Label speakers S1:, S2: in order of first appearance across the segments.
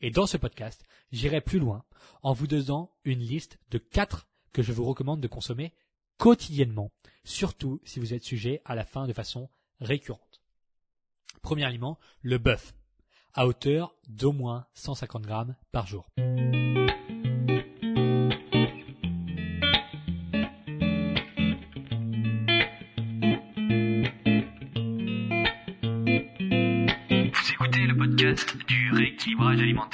S1: Et dans ce podcast, j'irai plus loin en vous donnant une liste de quatre que je vous recommande de consommer quotidiennement, surtout si vous êtes sujet à la faim de façon récurrente. Premier aliment, le bœuf, à hauteur d'au moins 150 grammes par jour.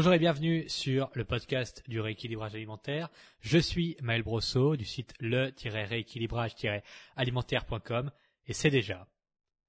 S1: Bonjour et bienvenue sur le podcast du rééquilibrage alimentaire. Je suis Maël Brosso du site le-rééquilibrage-alimentaire.com et c'est déjà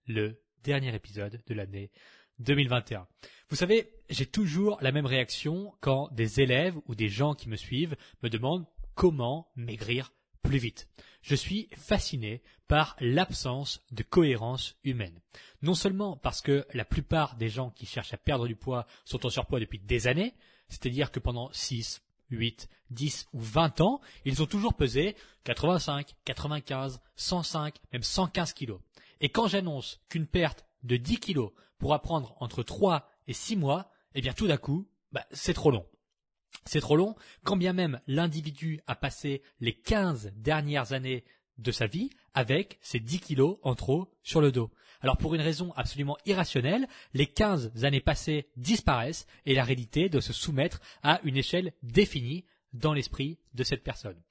S1: le dernier épisode de l'année 2021. Vous savez, j'ai toujours la même réaction quand des élèves ou des gens qui me suivent me demandent comment maigrir plus vite. Je suis fasciné par l'absence de cohérence humaine. Non seulement parce que la plupart des gens qui cherchent à perdre du poids sont en surpoids depuis des années, c'est-à-dire que pendant 6, 8, 10 ou 20 ans, ils ont toujours pesé 85, 95, 105, même 115 kilos. Et quand j'annonce qu'une perte de 10 kilos pourra prendre entre 3 et 6 mois, eh bien tout d'un coup, bah, c'est trop long. C'est trop long, quand bien même l'individu a passé les 15 dernières années de sa vie avec ses 10 kilos en trop sur le dos. Alors pour une raison absolument irrationnelle, les 15 années passées disparaissent et la réalité doit se soumettre à une échelle définie dans l'esprit de cette personne.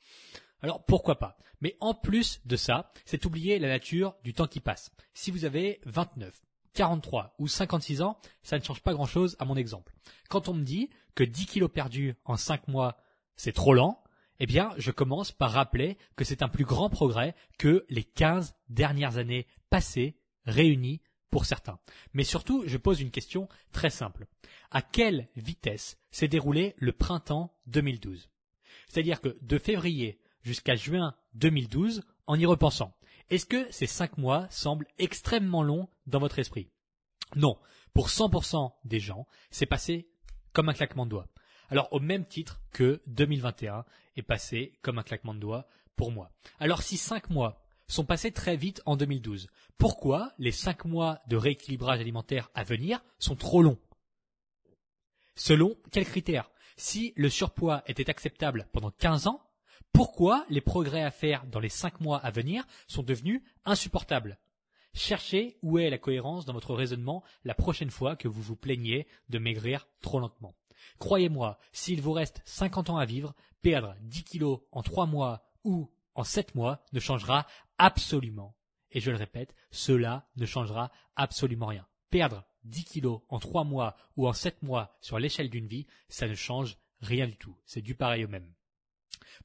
S1: Alors pourquoi pas? Mais en plus de ça, c'est oublier la nature du temps qui passe. Si vous avez 29, 43 ou 56 ans, ça ne change pas grand-chose à mon exemple. Quand on me dit que 10 kilos perdus en 5 mois, c'est trop lent, eh bien, je commence par rappeler que c'est un plus grand progrès que les 15 dernières années passées réunies pour certains. Mais surtout, je pose une question très simple. À quelle vitesse s'est déroulé le printemps 2012 C'est-à-dire que de février jusqu'à juin 2012, en y repensant, est-ce que ces 5 mois semblent extrêmement longs dans votre esprit? Non. Pour 100% des gens, c'est passé comme un claquement de doigts. Alors au même titre que 2021 est passé comme un claquement de doigts pour moi. Alors si cinq mois sont passés très vite en 2012, pourquoi les cinq mois de rééquilibrage alimentaire à venir sont trop longs? Selon quels critères? Si le surpoids était acceptable pendant 15 ans, pourquoi les progrès à faire dans les cinq mois à venir sont devenus insupportables? Cherchez où est la cohérence dans votre raisonnement la prochaine fois que vous vous plaignez de maigrir trop lentement. Croyez-moi, s'il vous reste 50 ans à vivre, perdre 10 kilos en 3 mois ou en 7 mois ne changera absolument. Et je le répète, cela ne changera absolument rien. Perdre 10 kilos en 3 mois ou en 7 mois sur l'échelle d'une vie, ça ne change rien du tout. C'est du pareil au même.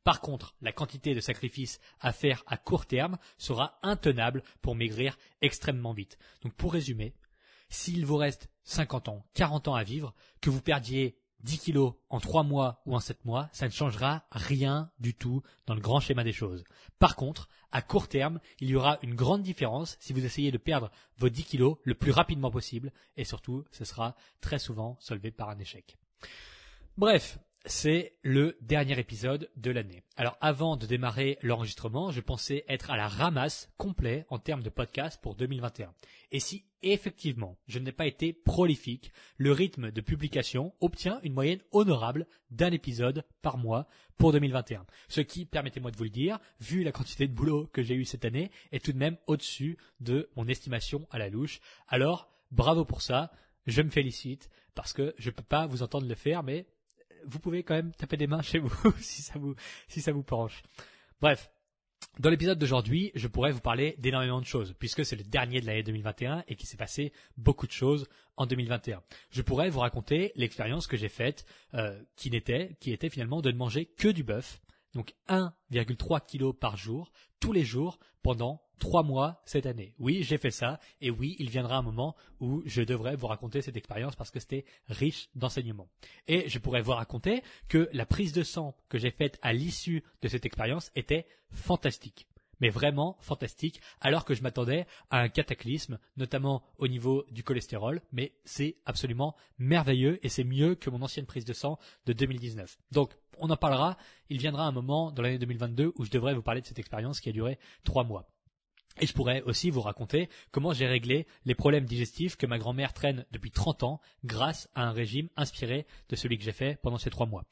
S1: Par contre, la quantité de sacrifices à faire à court terme sera intenable pour maigrir extrêmement vite. Donc pour résumer, s'il vous reste 50 ans, 40 ans à vivre, que vous perdiez 10 kilos en 3 mois ou en 7 mois, ça ne changera rien du tout dans le grand schéma des choses. Par contre, à court terme, il y aura une grande différence si vous essayez de perdre vos 10 kilos le plus rapidement possible et surtout, ce sera très souvent solvé par un échec. Bref, c'est le dernier épisode de l'année. Alors avant de démarrer l'enregistrement, je pensais être à la ramasse complet en termes de podcast pour 2021. Et si effectivement je n'ai pas été prolifique, le rythme de publication obtient une moyenne honorable d'un épisode par mois pour 2021. Ce qui, permettez-moi de vous le dire, vu la quantité de boulot que j'ai eu cette année, est tout de même au-dessus de mon estimation à la louche. Alors, bravo pour ça. Je me félicite parce que je peux pas vous entendre le faire, mais vous pouvez quand même taper des mains chez vous si ça vous si ça vous penche. Bref, dans l'épisode d'aujourd'hui, je pourrais vous parler d'énormément de choses, puisque c'est le dernier de l'année 2021 et qu'il s'est passé beaucoup de choses en 2021. Je pourrais vous raconter l'expérience que j'ai faite, euh, qui n'était, qui était finalement de ne manger que du bœuf, donc 1,3 kg par jour, tous les jours, pendant trois mois cette année. Oui, j'ai fait ça, et oui, il viendra un moment où je devrais vous raconter cette expérience parce que c'était riche d'enseignements. Et je pourrais vous raconter que la prise de sang que j'ai faite à l'issue de cette expérience était fantastique. mais vraiment fantastique, alors que je m'attendais à un cataclysme, notamment au niveau du cholestérol, mais c'est absolument merveilleux et c'est mieux que mon ancienne prise de sang de 2019. Donc, on en parlera, il viendra un moment dans l'année 2022 où je devrais vous parler de cette expérience qui a duré trois mois. Et je pourrais aussi vous raconter comment j'ai réglé les problèmes digestifs que ma grand-mère traîne depuis 30 ans grâce à un régime inspiré de celui que j'ai fait pendant ces trois mois.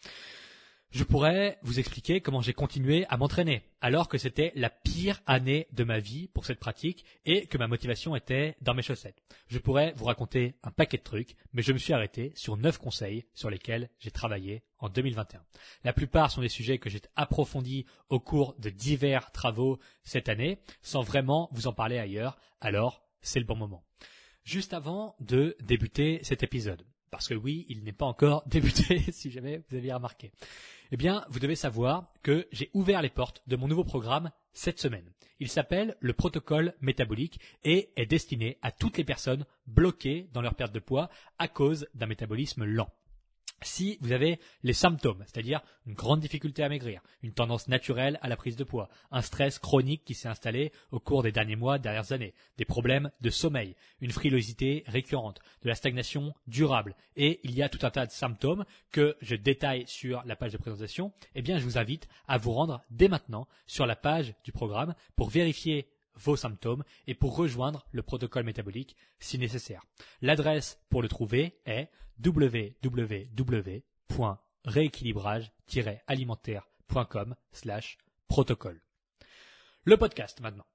S1: Je pourrais vous expliquer comment j'ai continué à m'entraîner alors que c'était la pire année de ma vie pour cette pratique et que ma motivation était dans mes chaussettes. Je pourrais vous raconter un paquet de trucs, mais je me suis arrêté sur neuf conseils sur lesquels j'ai travaillé en 2021. La plupart sont des sujets que j'ai approfondis au cours de divers travaux cette année sans vraiment vous en parler ailleurs, alors c'est le bon moment. Juste avant de débuter cet épisode, parce que oui, il n'est pas encore débuté si jamais vous aviez remarqué eh bien, vous devez savoir que j'ai ouvert les portes de mon nouveau programme cette semaine. Il s'appelle le protocole métabolique et est destiné à toutes les personnes bloquées dans leur perte de poids à cause d'un métabolisme lent si vous avez les symptômes, c'est-à-dire une grande difficulté à maigrir, une tendance naturelle à la prise de poids, un stress chronique qui s'est installé au cours des derniers mois, dernières années, des problèmes de sommeil, une frilosité récurrente, de la stagnation durable, et il y a tout un tas de symptômes que je détaille sur la page de présentation, eh bien je vous invite à vous rendre dès maintenant sur la page du programme pour vérifier vos symptômes et pour rejoindre le protocole métabolique si nécessaire. L'adresse pour le trouver est www.rééquilibrage-alimentaire.com slash protocole. Le podcast maintenant.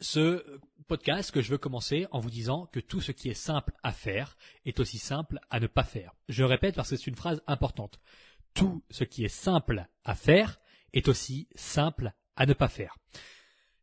S1: Ce podcast que je veux commencer en vous disant que tout ce qui est simple à faire est aussi simple à ne pas faire. Je répète parce que c'est une phrase importante. Tout ce qui est simple à faire est aussi simple à ne pas faire.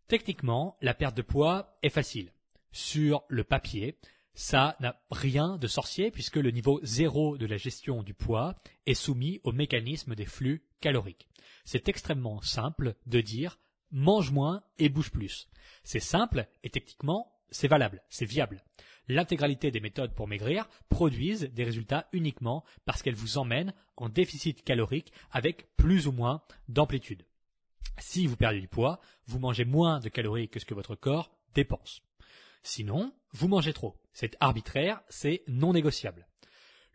S1: Techniquement, la perte de poids est facile. Sur le papier, ça n'a rien de sorcier puisque le niveau zéro de la gestion du poids est soumis au mécanisme des flux caloriques. C'est extrêmement simple de dire mange moins et bouge plus. C'est simple et techniquement c'est valable, c'est viable. L'intégralité des méthodes pour maigrir produisent des résultats uniquement parce qu'elles vous emmènent en déficit calorique avec plus ou moins d'amplitude. Si vous perdez du poids, vous mangez moins de calories que ce que votre corps dépense. Sinon, vous mangez trop. C'est arbitraire, c'est non négociable.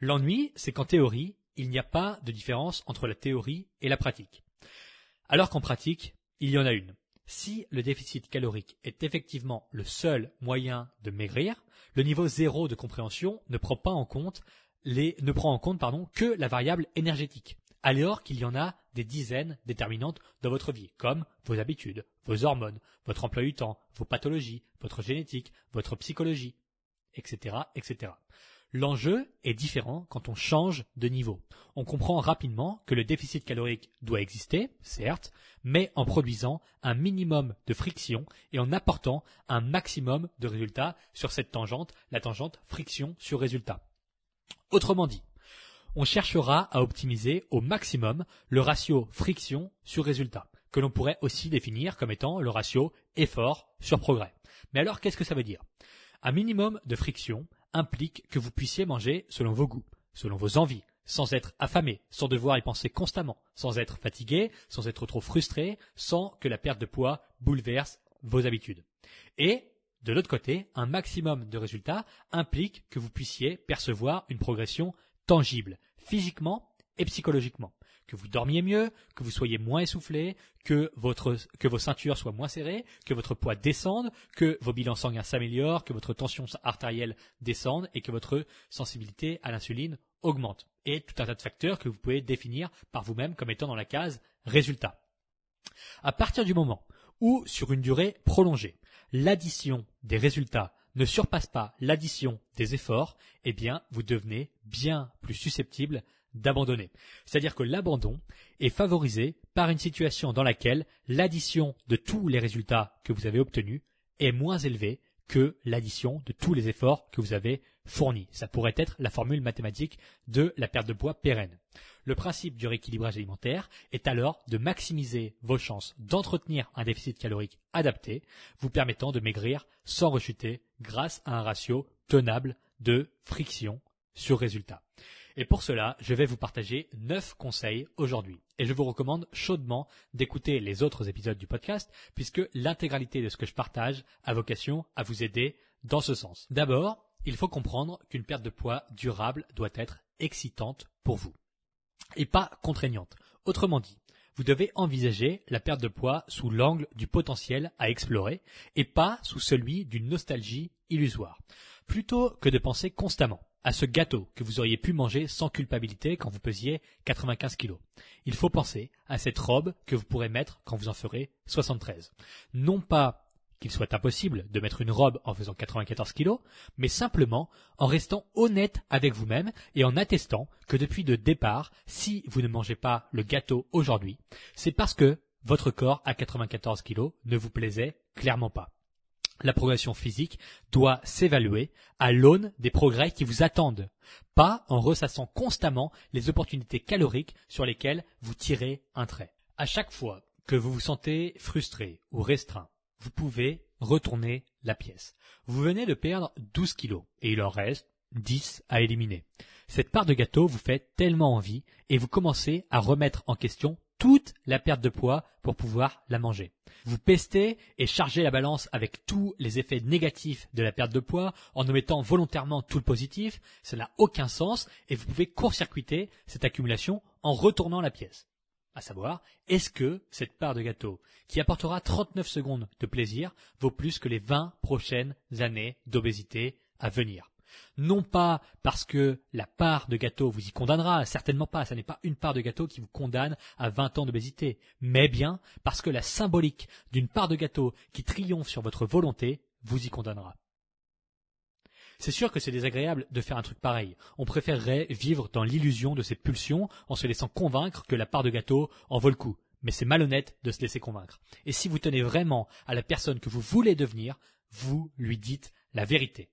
S1: L'ennui, c'est qu'en théorie, il n'y a pas de différence entre la théorie et la pratique. Alors qu'en pratique, il y en a une. Si le déficit calorique est effectivement le seul moyen de maigrir, le niveau zéro de compréhension ne prend pas en compte les, ne prend en compte, pardon, que la variable énergétique alors qu'il y en a des dizaines déterminantes dans votre vie, comme vos habitudes, vos hormones, votre emploi du temps, vos pathologies, votre génétique, votre psychologie, etc., etc. L'enjeu est différent quand on change de niveau. On comprend rapidement que le déficit calorique doit exister, certes, mais en produisant un minimum de friction et en apportant un maximum de résultats sur cette tangente, la tangente friction sur résultat. Autrement dit, on cherchera à optimiser au maximum le ratio friction sur résultat, que l'on pourrait aussi définir comme étant le ratio effort sur progrès. Mais alors qu'est-ce que ça veut dire? Un minimum de friction implique que vous puissiez manger selon vos goûts, selon vos envies, sans être affamé, sans devoir y penser constamment, sans être fatigué, sans être trop frustré, sans que la perte de poids bouleverse vos habitudes. Et de l'autre côté, un maximum de résultats implique que vous puissiez percevoir une progression tangible, physiquement et psychologiquement. Que vous dormiez mieux, que vous soyez moins essoufflé, que vos ceintures soient moins serrées, que votre poids descende, que vos bilans sanguins s'améliorent, que votre tension artérielle descende et que votre sensibilité à l'insuline augmente. Et tout un tas de facteurs que vous pouvez définir par vous-même comme étant dans la case résultat. À partir du moment où, sur une durée prolongée, l'addition des résultats ne surpasse pas l'addition des efforts, eh bien, vous devenez bien plus susceptible d'abandonner. C'est-à-dire que l'abandon est favorisé par une situation dans laquelle l'addition de tous les résultats que vous avez obtenus est moins élevée que l'addition de tous les efforts que vous avez fournis. Ça pourrait être la formule mathématique de la perte de poids pérenne. Le principe du rééquilibrage alimentaire est alors de maximiser vos chances d'entretenir un déficit calorique adapté, vous permettant de maigrir sans rechuter grâce à un ratio tenable de friction sur résultat. Et pour cela, je vais vous partager 9 conseils aujourd'hui. Et je vous recommande chaudement d'écouter les autres épisodes du podcast, puisque l'intégralité de ce que je partage a vocation à vous aider dans ce sens. D'abord, il faut comprendre qu'une perte de poids durable doit être excitante pour vous et pas contraignante. Autrement dit, vous devez envisager la perte de poids sous l'angle du potentiel à explorer et pas sous celui d'une nostalgie illusoire. Plutôt que de penser constamment à ce gâteau que vous auriez pu manger sans culpabilité quand vous pesiez 95 kilos. Il faut penser à cette robe que vous pourrez mettre quand vous en ferez 73. Non pas qu'il soit impossible de mettre une robe en faisant 94 kilos, mais simplement en restant honnête avec vous-même et en attestant que depuis le départ, si vous ne mangez pas le gâteau aujourd'hui, c'est parce que votre corps à 94 kilos ne vous plaisait clairement pas. La progression physique doit s'évaluer à l'aune des progrès qui vous attendent, pas en ressassant constamment les opportunités caloriques sur lesquelles vous tirez un trait. À chaque fois que vous vous sentez frustré ou restreint, vous pouvez retourner la pièce. Vous venez de perdre 12 kilos et il en reste 10 à éliminer. Cette part de gâteau vous fait tellement envie et vous commencez à remettre en question toute la perte de poids pour pouvoir la manger. Vous pestez et chargez la balance avec tous les effets négatifs de la perte de poids en omettant volontairement tout le positif, ça n'a aucun sens et vous pouvez court-circuiter cette accumulation en retournant la pièce. À savoir, est-ce que cette part de gâteau, qui apportera 39 secondes de plaisir, vaut plus que les 20 prochaines années d'obésité à venir? Non pas parce que la part de gâteau vous y condamnera, certainement pas, ce n'est pas une part de gâteau qui vous condamne à 20 ans d'obésité, mais bien parce que la symbolique d'une part de gâteau qui triomphe sur votre volonté vous y condamnera. C'est sûr que c'est désagréable de faire un truc pareil. On préférerait vivre dans l'illusion de ses pulsions en se laissant convaincre que la part de gâteau en vaut le coup. Mais c'est malhonnête de se laisser convaincre. Et si vous tenez vraiment à la personne que vous voulez devenir, vous lui dites la vérité.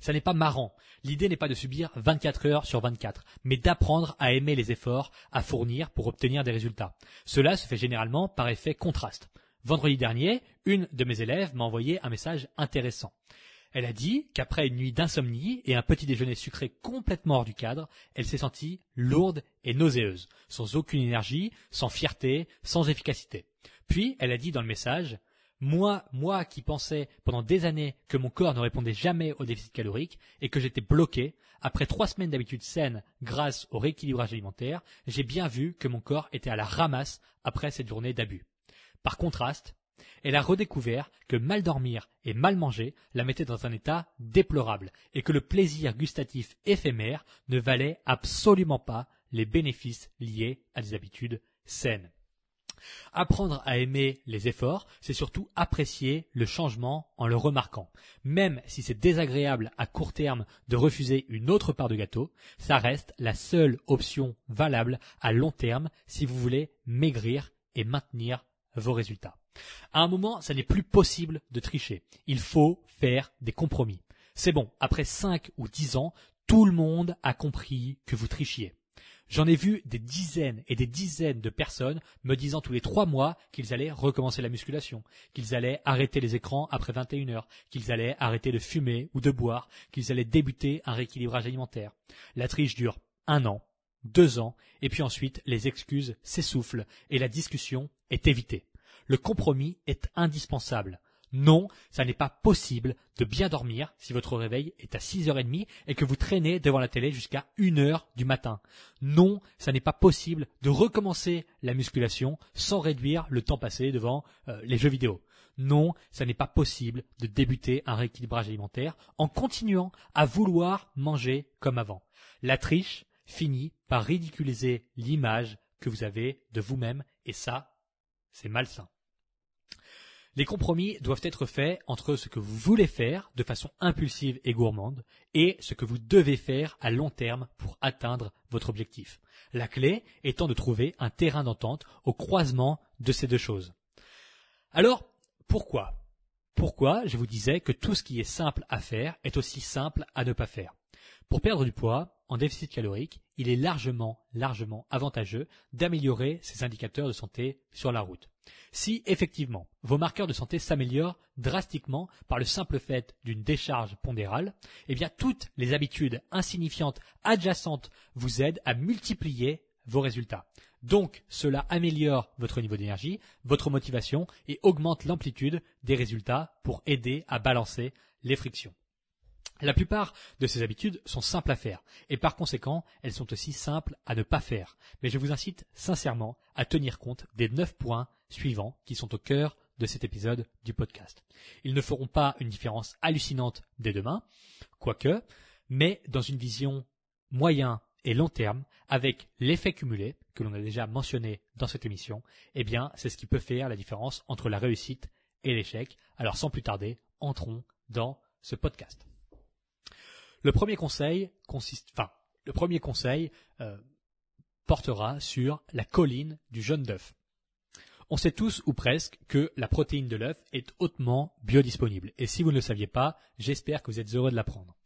S1: Ça n'est pas marrant. L'idée n'est pas de subir 24 heures sur 24, mais d'apprendre à aimer les efforts à fournir pour obtenir des résultats. Cela se fait généralement par effet contraste. Vendredi dernier, une de mes élèves m'a envoyé un message intéressant. Elle a dit qu'après une nuit d'insomnie et un petit déjeuner sucré complètement hors du cadre, elle s'est sentie lourde et nauséeuse, sans aucune énergie, sans fierté, sans efficacité. Puis, elle a dit dans le message, moi, moi qui pensais pendant des années que mon corps ne répondait jamais au déficit calorique et que j'étais bloqué, après trois semaines d'habitude saine grâce au rééquilibrage alimentaire, j'ai bien vu que mon corps était à la ramasse après cette journée d'abus. Par contraste, elle a redécouvert que mal dormir et mal manger la mettaient dans un état déplorable et que le plaisir gustatif éphémère ne valait absolument pas les bénéfices liés à des habitudes saines. Apprendre à aimer les efforts, c'est surtout apprécier le changement en le remarquant. Même si c'est désagréable à court terme de refuser une autre part de gâteau, ça reste la seule option valable à long terme si vous voulez maigrir et maintenir vos résultats. À un moment, ça n'est plus possible de tricher. Il faut faire des compromis. C'est bon, après 5 ou 10 ans, tout le monde a compris que vous trichiez. J'en ai vu des dizaines et des dizaines de personnes me disant tous les trois mois qu'ils allaient recommencer la musculation, qu'ils allaient arrêter les écrans après 21 heures, qu'ils allaient arrêter de fumer ou de boire, qu'ils allaient débuter un rééquilibrage alimentaire. La triche dure un an, deux ans, et puis ensuite les excuses s'essoufflent et la discussion est évitée. Le compromis est indispensable. Non, ça n'est pas possible de bien dormir si votre réveil est à 6h30 et que vous traînez devant la télé jusqu'à 1h du matin. Non, ça n'est pas possible de recommencer la musculation sans réduire le temps passé devant euh, les jeux vidéo. Non, ça n'est pas possible de débuter un rééquilibrage alimentaire en continuant à vouloir manger comme avant. La triche finit par ridiculiser l'image que vous avez de vous-même et ça, c'est malsain. Les compromis doivent être faits entre ce que vous voulez faire de façon impulsive et gourmande et ce que vous devez faire à long terme pour atteindre votre objectif. La clé étant de trouver un terrain d'entente au croisement de ces deux choses. Alors, pourquoi? Pourquoi je vous disais que tout ce qui est simple à faire est aussi simple à ne pas faire? Pour perdre du poids, en déficit calorique, il est largement, largement avantageux d'améliorer ses indicateurs de santé sur la route. Si effectivement vos marqueurs de santé s'améliorent drastiquement par le simple fait d'une décharge pondérale, eh bien toutes les habitudes insignifiantes adjacentes vous aident à multiplier vos résultats. Donc cela améliore votre niveau d'énergie, votre motivation et augmente l'amplitude des résultats pour aider à balancer les frictions. La plupart de ces habitudes sont simples à faire et par conséquent, elles sont aussi simples à ne pas faire. Mais je vous incite sincèrement à tenir compte des neuf points suivants qui sont au cœur de cet épisode du podcast. Ils ne feront pas une différence hallucinante dès demain, quoique, mais dans une vision moyen et long terme, avec l'effet cumulé que l'on a déjà mentionné dans cette émission, eh bien, c'est ce qui peut faire la différence entre la réussite et l'échec. Alors, sans plus tarder, entrons dans ce podcast. Le premier conseil consiste, enfin, le premier conseil euh, portera sur la colline du jaune d'œuf. On sait tous ou presque que la protéine de l'œuf est hautement biodisponible. Et si vous ne le saviez pas, j'espère que vous êtes heureux de l'apprendre.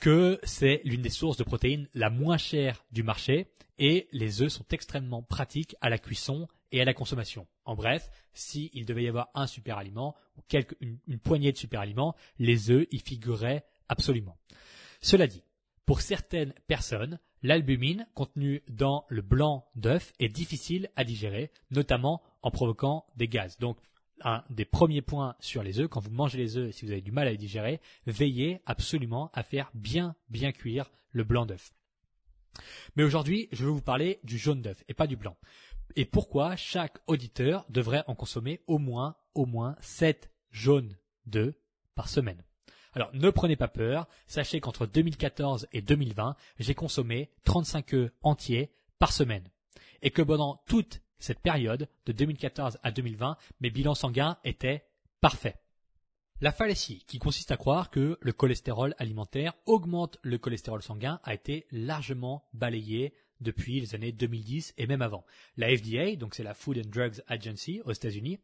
S1: Que c'est l'une des sources de protéines la moins chère du marché et les œufs sont extrêmement pratiques à la cuisson et à la consommation. En bref, s'il devait y avoir un super aliment ou une, une poignée de super aliments, les œufs y figureraient absolument. Cela dit, pour certaines personnes, l'albumine contenue dans le blanc d'œuf est difficile à digérer, notamment en provoquant des gaz. Donc, un des premiers points sur les œufs, quand vous mangez les œufs si vous avez du mal à les digérer, veillez absolument à faire bien, bien cuire le blanc d'œuf. Mais aujourd'hui, je vais vous parler du jaune d'œuf et pas du blanc. Et pourquoi chaque auditeur devrait en consommer au moins, au moins 7 jaunes d'œufs par semaine? Alors ne prenez pas peur, sachez qu'entre 2014 et 2020, j'ai consommé 35 œufs entiers par semaine. Et que pendant toute cette période, de 2014 à 2020, mes bilans sanguins étaient parfaits. La fallacie, qui consiste à croire que le cholestérol alimentaire augmente le cholestérol sanguin, a été largement balayée depuis les années 2010 et même avant. La FDA, donc c'est la Food and Drugs Agency aux États-Unis,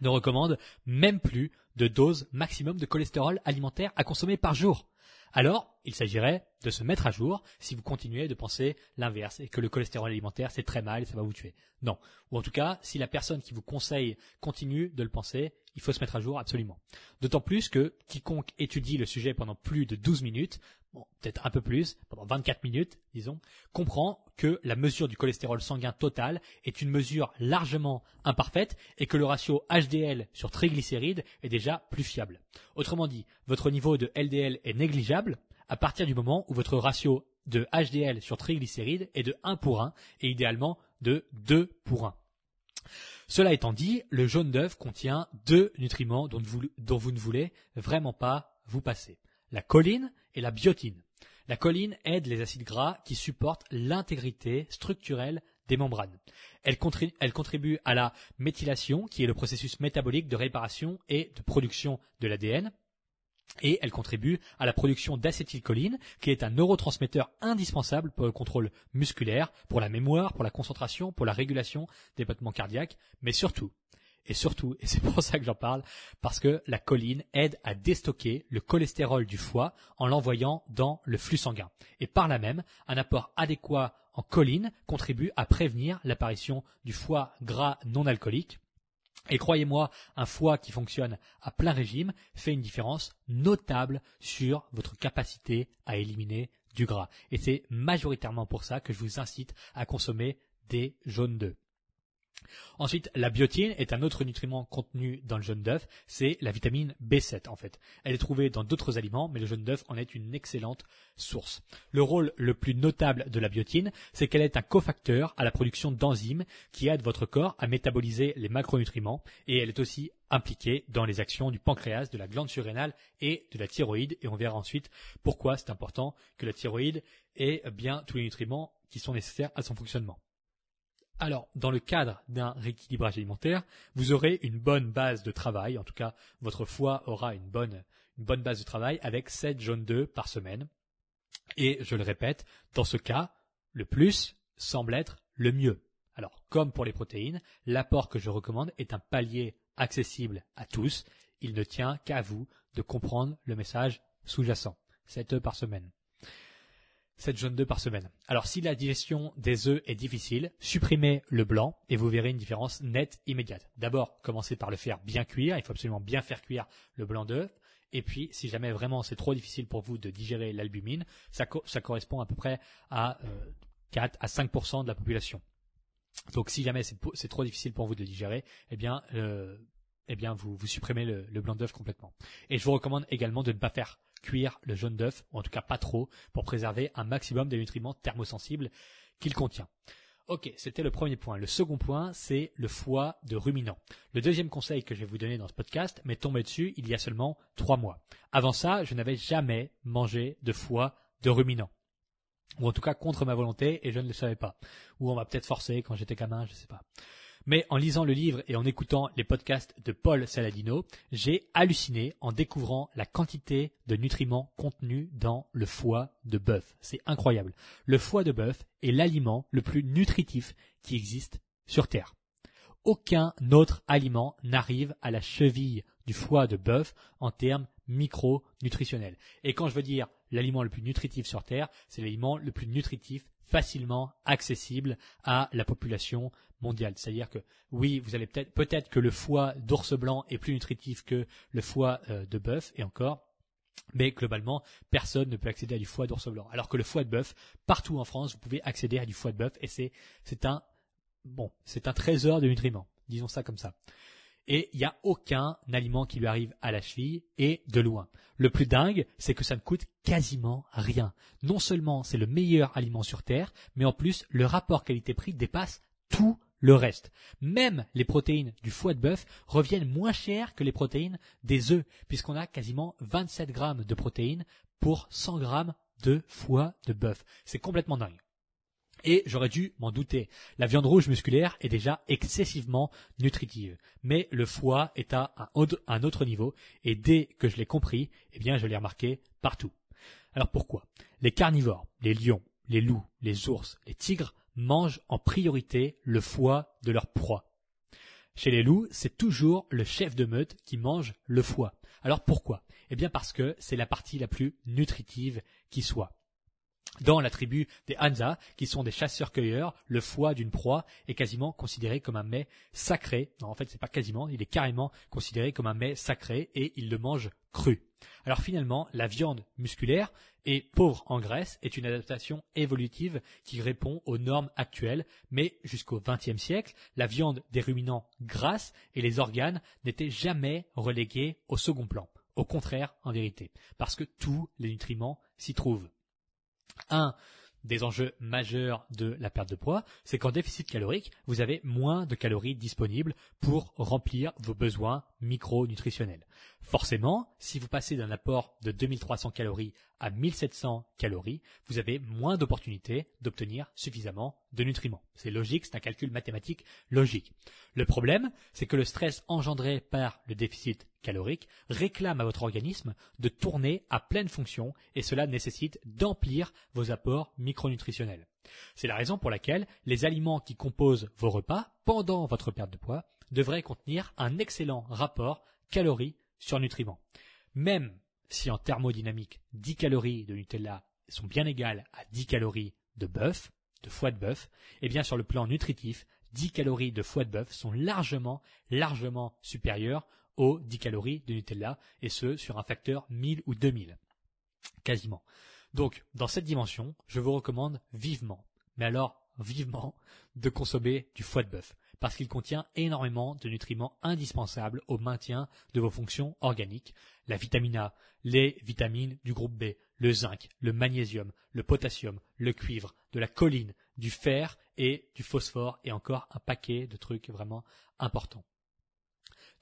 S1: ne recommande même plus de dose maximum de cholestérol alimentaire à consommer par jour. Alors, il s'agirait de se mettre à jour si vous continuez de penser l'inverse et que le cholestérol alimentaire c'est très mal et ça va vous tuer. Non. Ou en tout cas, si la personne qui vous conseille continue de le penser, il faut se mettre à jour absolument. D'autant plus que quiconque étudie le sujet pendant plus de 12 minutes bon, peut-être un peu plus, pendant 24 minutes, disons, comprend que la mesure du cholestérol sanguin total est une mesure largement imparfaite et que le ratio HDL sur triglycérides est déjà plus fiable. Autrement dit, votre niveau de LDL est négligeable à partir du moment où votre ratio de HDL sur triglycérides est de 1 pour 1 et idéalement de 2 pour 1. Cela étant dit, le jaune d'œuf contient deux nutriments dont vous, ne voulez vraiment pas vous passer la choline et la biotine. La choline aide les acides gras qui supportent l'intégrité structurelle des membranes. Elle, contribue à la méthylation, qui est le processus métabolique de réparation et de production de l'ADN. Et elle contribue à la production d'acétylcholine, qui est un neurotransmetteur indispensable pour le contrôle musculaire, pour la mémoire, pour la concentration, pour la régulation des battements cardiaques, mais surtout, et surtout, et c'est pour ça que j'en parle, parce que la choline aide à déstocker le cholestérol du foie en l'envoyant dans le flux sanguin. Et par là même, un apport adéquat en choline contribue à prévenir l'apparition du foie gras non alcoolique. Et croyez-moi, un foie qui fonctionne à plein régime fait une différence notable sur votre capacité à éliminer du gras. Et c'est majoritairement pour ça que je vous incite à consommer des jaunes d'œufs. Ensuite, la biotine est un autre nutriment contenu dans le jaune d'œuf, c'est la vitamine B7 en fait. Elle est trouvée dans d'autres aliments, mais le jaune d'œuf en est une excellente source. Le rôle le plus notable de la biotine, c'est qu'elle est un cofacteur à la production d'enzymes qui aident votre corps à métaboliser les macronutriments et elle est aussi impliquée dans les actions du pancréas, de la glande surrénale et de la thyroïde et on verra ensuite pourquoi c'est important que la thyroïde ait bien tous les nutriments qui sont nécessaires à son fonctionnement. Alors, dans le cadre d'un rééquilibrage alimentaire, vous aurez une bonne base de travail, en tout cas, votre foie aura une bonne, base de travail avec 7 jaunes d'œufs par semaine. Et je le répète, dans ce cas, le plus semble être le mieux. Alors, comme pour les protéines, l'apport que je recommande est un palier accessible à tous. Il ne tient qu'à vous de comprendre le message sous-jacent. 7 œufs par semaine. 7 jaunes d'œufs par semaine. Alors si la digestion des œufs est difficile, supprimez le blanc et vous verrez une différence nette immédiate. D'abord, commencez par le faire bien cuire, il faut absolument bien faire cuire le blanc d'œuf. Et puis, si jamais vraiment c'est trop difficile pour vous de digérer l'albumine, ça, correspond à peu près à 4 euh, à 5% de la population. Donc si jamais c'est trop difficile pour vous de digérer, eh bien, eh bien vous, supprimez le, le blanc d'œuf complètement. Et je vous recommande également de ne pas faire cuire le jaune d'œuf, ou en tout cas pas trop, pour préserver un maximum des nutriments thermosensibles qu'il contient. Ok, c'était le premier point. Le second point, c'est le foie de ruminant. Le deuxième conseil que je vais vous donner dans ce podcast m'est tombé dessus il y a seulement trois mois. Avant ça, je n'avais jamais mangé de foie de ruminant. Ou en tout cas contre ma volonté et je ne le savais pas. Ou on m'a peut-être forcé quand j'étais gamin, je ne sais pas. Mais en lisant le livre et en écoutant les podcasts de Paul Saladino, j'ai halluciné en découvrant la quantité de nutriments contenus dans le foie de bœuf. C'est incroyable. Le foie de bœuf est l'aliment le plus nutritif qui existe sur Terre. Aucun autre aliment n'arrive à la cheville du foie de bœuf en termes micronutritionnels. Et quand je veux dire l'aliment le plus nutritif sur Terre, c'est l'aliment le plus nutritif facilement accessible à la population mondiale. C'est-à-dire que oui, vous allez peut-être peut-être que le foie d'ours blanc est plus nutritif que le foie euh, de bœuf et encore mais globalement, personne ne peut accéder à du foie d'ours blanc. Alors que le foie de bœuf, partout en France, vous pouvez accéder à du foie de bœuf et c'est c'est un bon, c'est un trésor de nutriments. Disons ça comme ça et il n'y a aucun aliment qui lui arrive à la cheville et de loin. Le plus dingue, c'est que ça ne coûte quasiment rien. Non seulement c'est le meilleur aliment sur Terre, mais en plus le rapport qualité-prix dépasse tout le reste. Même les protéines du foie de bœuf reviennent moins chères que les protéines des œufs, puisqu'on a quasiment 27 grammes de protéines pour 100 grammes de foie de bœuf. C'est complètement dingue. Et j'aurais dû m'en douter. La viande rouge musculaire est déjà excessivement nutritive. Mais le foie est à un autre niveau. Et dès que je l'ai compris, eh bien, je l'ai remarqué partout. Alors pourquoi? Les carnivores, les lions, les loups, les ours, les tigres mangent en priorité le foie de leur proie. Chez les loups, c'est toujours le chef de meute qui mange le foie. Alors pourquoi? Eh bien parce que c'est la partie la plus nutritive qui soit. Dans la tribu des Hansa, qui sont des chasseurs-cueilleurs, le foie d'une proie est quasiment considéré comme un mets sacré. Non, en fait, c'est pas quasiment, il est carrément considéré comme un mets sacré et ils le mangent cru. Alors finalement, la viande musculaire et pauvre en graisse est une adaptation évolutive qui répond aux normes actuelles, mais jusqu'au XXe siècle, la viande des ruminants grasse et les organes n'étaient jamais relégués au second plan. Au contraire, en vérité, parce que tous les nutriments s'y trouvent un des enjeux majeurs de la perte de poids, c'est qu'en déficit calorique, vous avez moins de calories disponibles pour remplir vos besoins micronutritionnels. Forcément, si vous passez d'un apport de 2300 calories à 1700 calories, vous avez moins d'opportunités d'obtenir suffisamment de nutriments. C'est logique, c'est un calcul mathématique logique. Le problème, c'est que le stress engendré par le déficit calorique réclame à votre organisme de tourner à pleine fonction et cela nécessite d'emplir vos apports micronutritionnels. C'est la raison pour laquelle les aliments qui composent vos repas pendant votre perte de poids devraient contenir un excellent rapport calories sur nutriments. Même si en thermodynamique 10 calories de Nutella sont bien égales à 10 calories de bœuf, de foie de bœuf, eh bien sur le plan nutritif, 10 calories de foie de bœuf sont largement, largement supérieures aux 10 calories de Nutella, et ce sur un facteur 1000 ou 2000. Quasiment. Donc, dans cette dimension, je vous recommande vivement, mais alors vivement, de consommer du foie de bœuf parce qu'il contient énormément de nutriments indispensables au maintien de vos fonctions organiques, la vitamine A, les vitamines du groupe B, le zinc, le magnésium, le potassium, le cuivre, de la choline, du fer et du phosphore et encore un paquet de trucs vraiment importants.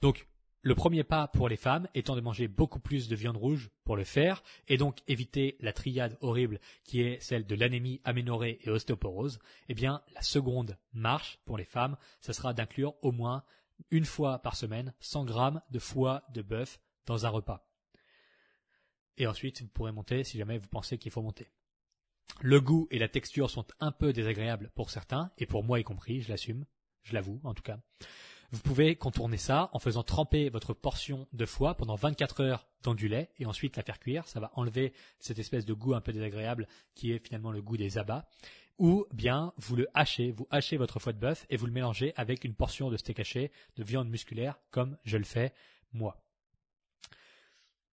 S1: Donc, le premier pas pour les femmes étant de manger beaucoup plus de viande rouge pour le faire et donc éviter la triade horrible qui est celle de l'anémie, aménorrhée et ostéoporose, eh bien la seconde marche pour les femmes, ce sera d'inclure au moins une fois par semaine 100 grammes de foie de bœuf dans un repas. Et ensuite, vous pourrez monter si jamais vous pensez qu'il faut monter. Le goût et la texture sont un peu désagréables pour certains, et pour moi y compris, je l'assume, je l'avoue en tout cas. Vous pouvez contourner ça en faisant tremper votre portion de foie pendant 24 heures dans du lait et ensuite la faire cuire. Ça va enlever cette espèce de goût un peu désagréable qui est finalement le goût des abats. Ou bien vous le hachez, vous hachez votre foie de bœuf et vous le mélangez avec une portion de steak haché, de viande musculaire, comme je le fais moi.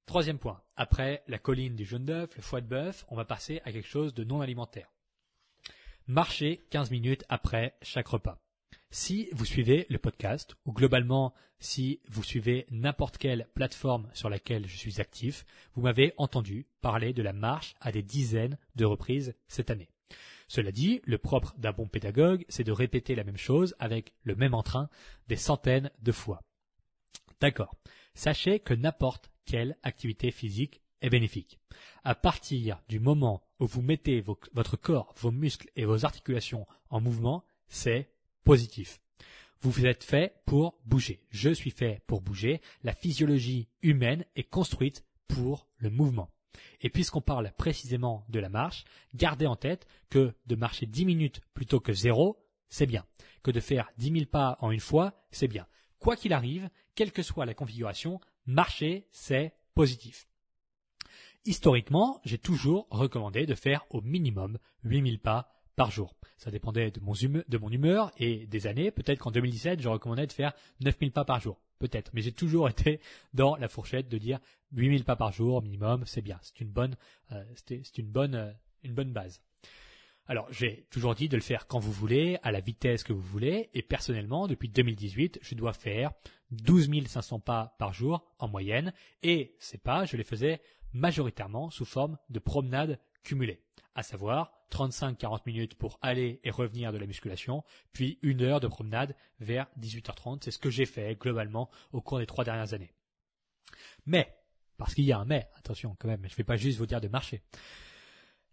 S1: Troisième point. Après la colline du jaune d'œuf, le foie de bœuf, on va passer à quelque chose de non alimentaire. Marchez 15 minutes après chaque repas. Si vous suivez le podcast, ou globalement si vous suivez n'importe quelle plateforme sur laquelle je suis actif, vous m'avez entendu parler de la marche à des dizaines de reprises cette année. Cela dit, le propre d'un bon pédagogue, c'est de répéter la même chose avec le même entrain des centaines de fois. D'accord. Sachez que n'importe quelle activité physique est bénéfique. À partir du moment où vous mettez votre corps, vos muscles et vos articulations en mouvement, c'est positif. Vous êtes fait pour bouger. Je suis fait pour bouger. La physiologie humaine est construite pour le mouvement. Et puisqu'on parle précisément de la marche, gardez en tête que de marcher 10 minutes plutôt que zéro, c'est bien. Que de faire 10 000 pas en une fois, c'est bien. Quoi qu'il arrive, quelle que soit la configuration, marcher, c'est positif. Historiquement, j'ai toujours recommandé de faire au minimum 8000 pas par jour. Ça dépendait de mon, humeur, et des années. Peut-être qu'en 2017, je recommandais de faire 9000 pas par jour. Peut-être. Mais j'ai toujours été dans la fourchette de dire 8000 pas par jour minimum, c'est bien. C'est une bonne, euh, c'est une bonne, euh, une bonne base. Alors, j'ai toujours dit de le faire quand vous voulez, à la vitesse que vous voulez, et personnellement, depuis 2018, je dois faire 12 500 pas par jour en moyenne, et ces pas, je les faisais majoritairement sous forme de promenade cumulée, à savoir 35-40 minutes pour aller et revenir de la musculation, puis une heure de promenade vers 18h30. C'est ce que j'ai fait globalement au cours des trois dernières années. Mais, parce qu'il y a un mais, attention quand même, je ne vais pas juste vous dire de marcher.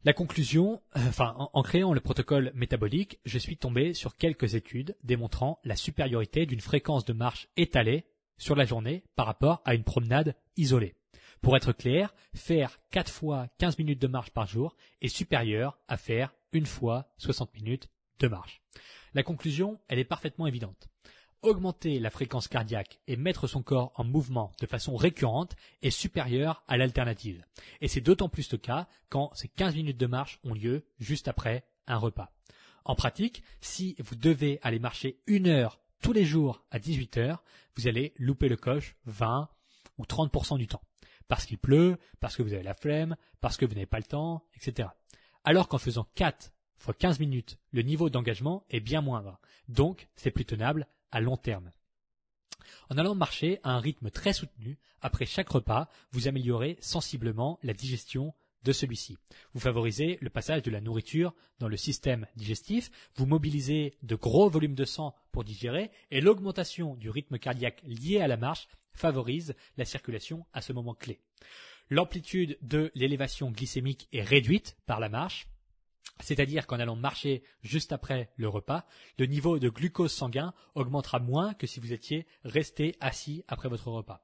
S1: La conclusion, euh, enfin, en, créant le protocole métabolique, je suis tombé sur quelques études démontrant la supériorité d'une fréquence de marche étalée sur la journée par rapport à une promenade isolée. Pour être clair, faire 4 fois 15 minutes de marche par jour est supérieur à faire une fois 60 minutes de marche. La conclusion, elle est parfaitement évidente augmenter la fréquence cardiaque et mettre son corps en mouvement de façon récurrente est supérieur à l'alternative. Et c'est d'autant plus le cas quand ces 15 minutes de marche ont lieu juste après un repas. En pratique, si vous devez aller marcher une heure tous les jours à 18 heures, vous allez louper le coche 20 ou 30% du temps. Parce qu'il pleut, parce que vous avez la flemme, parce que vous n'avez pas le temps, etc. Alors qu'en faisant 4 fois 15 minutes, le niveau d'engagement est bien moindre. Donc, c'est plus tenable à long terme. En allant marcher à un rythme très soutenu, après chaque repas, vous améliorez sensiblement la digestion de celui-ci. Vous favorisez le passage de la nourriture dans le système digestif, vous mobilisez de gros volumes de sang pour digérer et l'augmentation du rythme cardiaque lié à la marche favorise la circulation à ce moment clé. L'amplitude de l'élévation glycémique est réduite par la marche c'est-à-dire qu'en allant marcher juste après le repas, le niveau de glucose sanguin augmentera moins que si vous étiez resté assis après votre repas.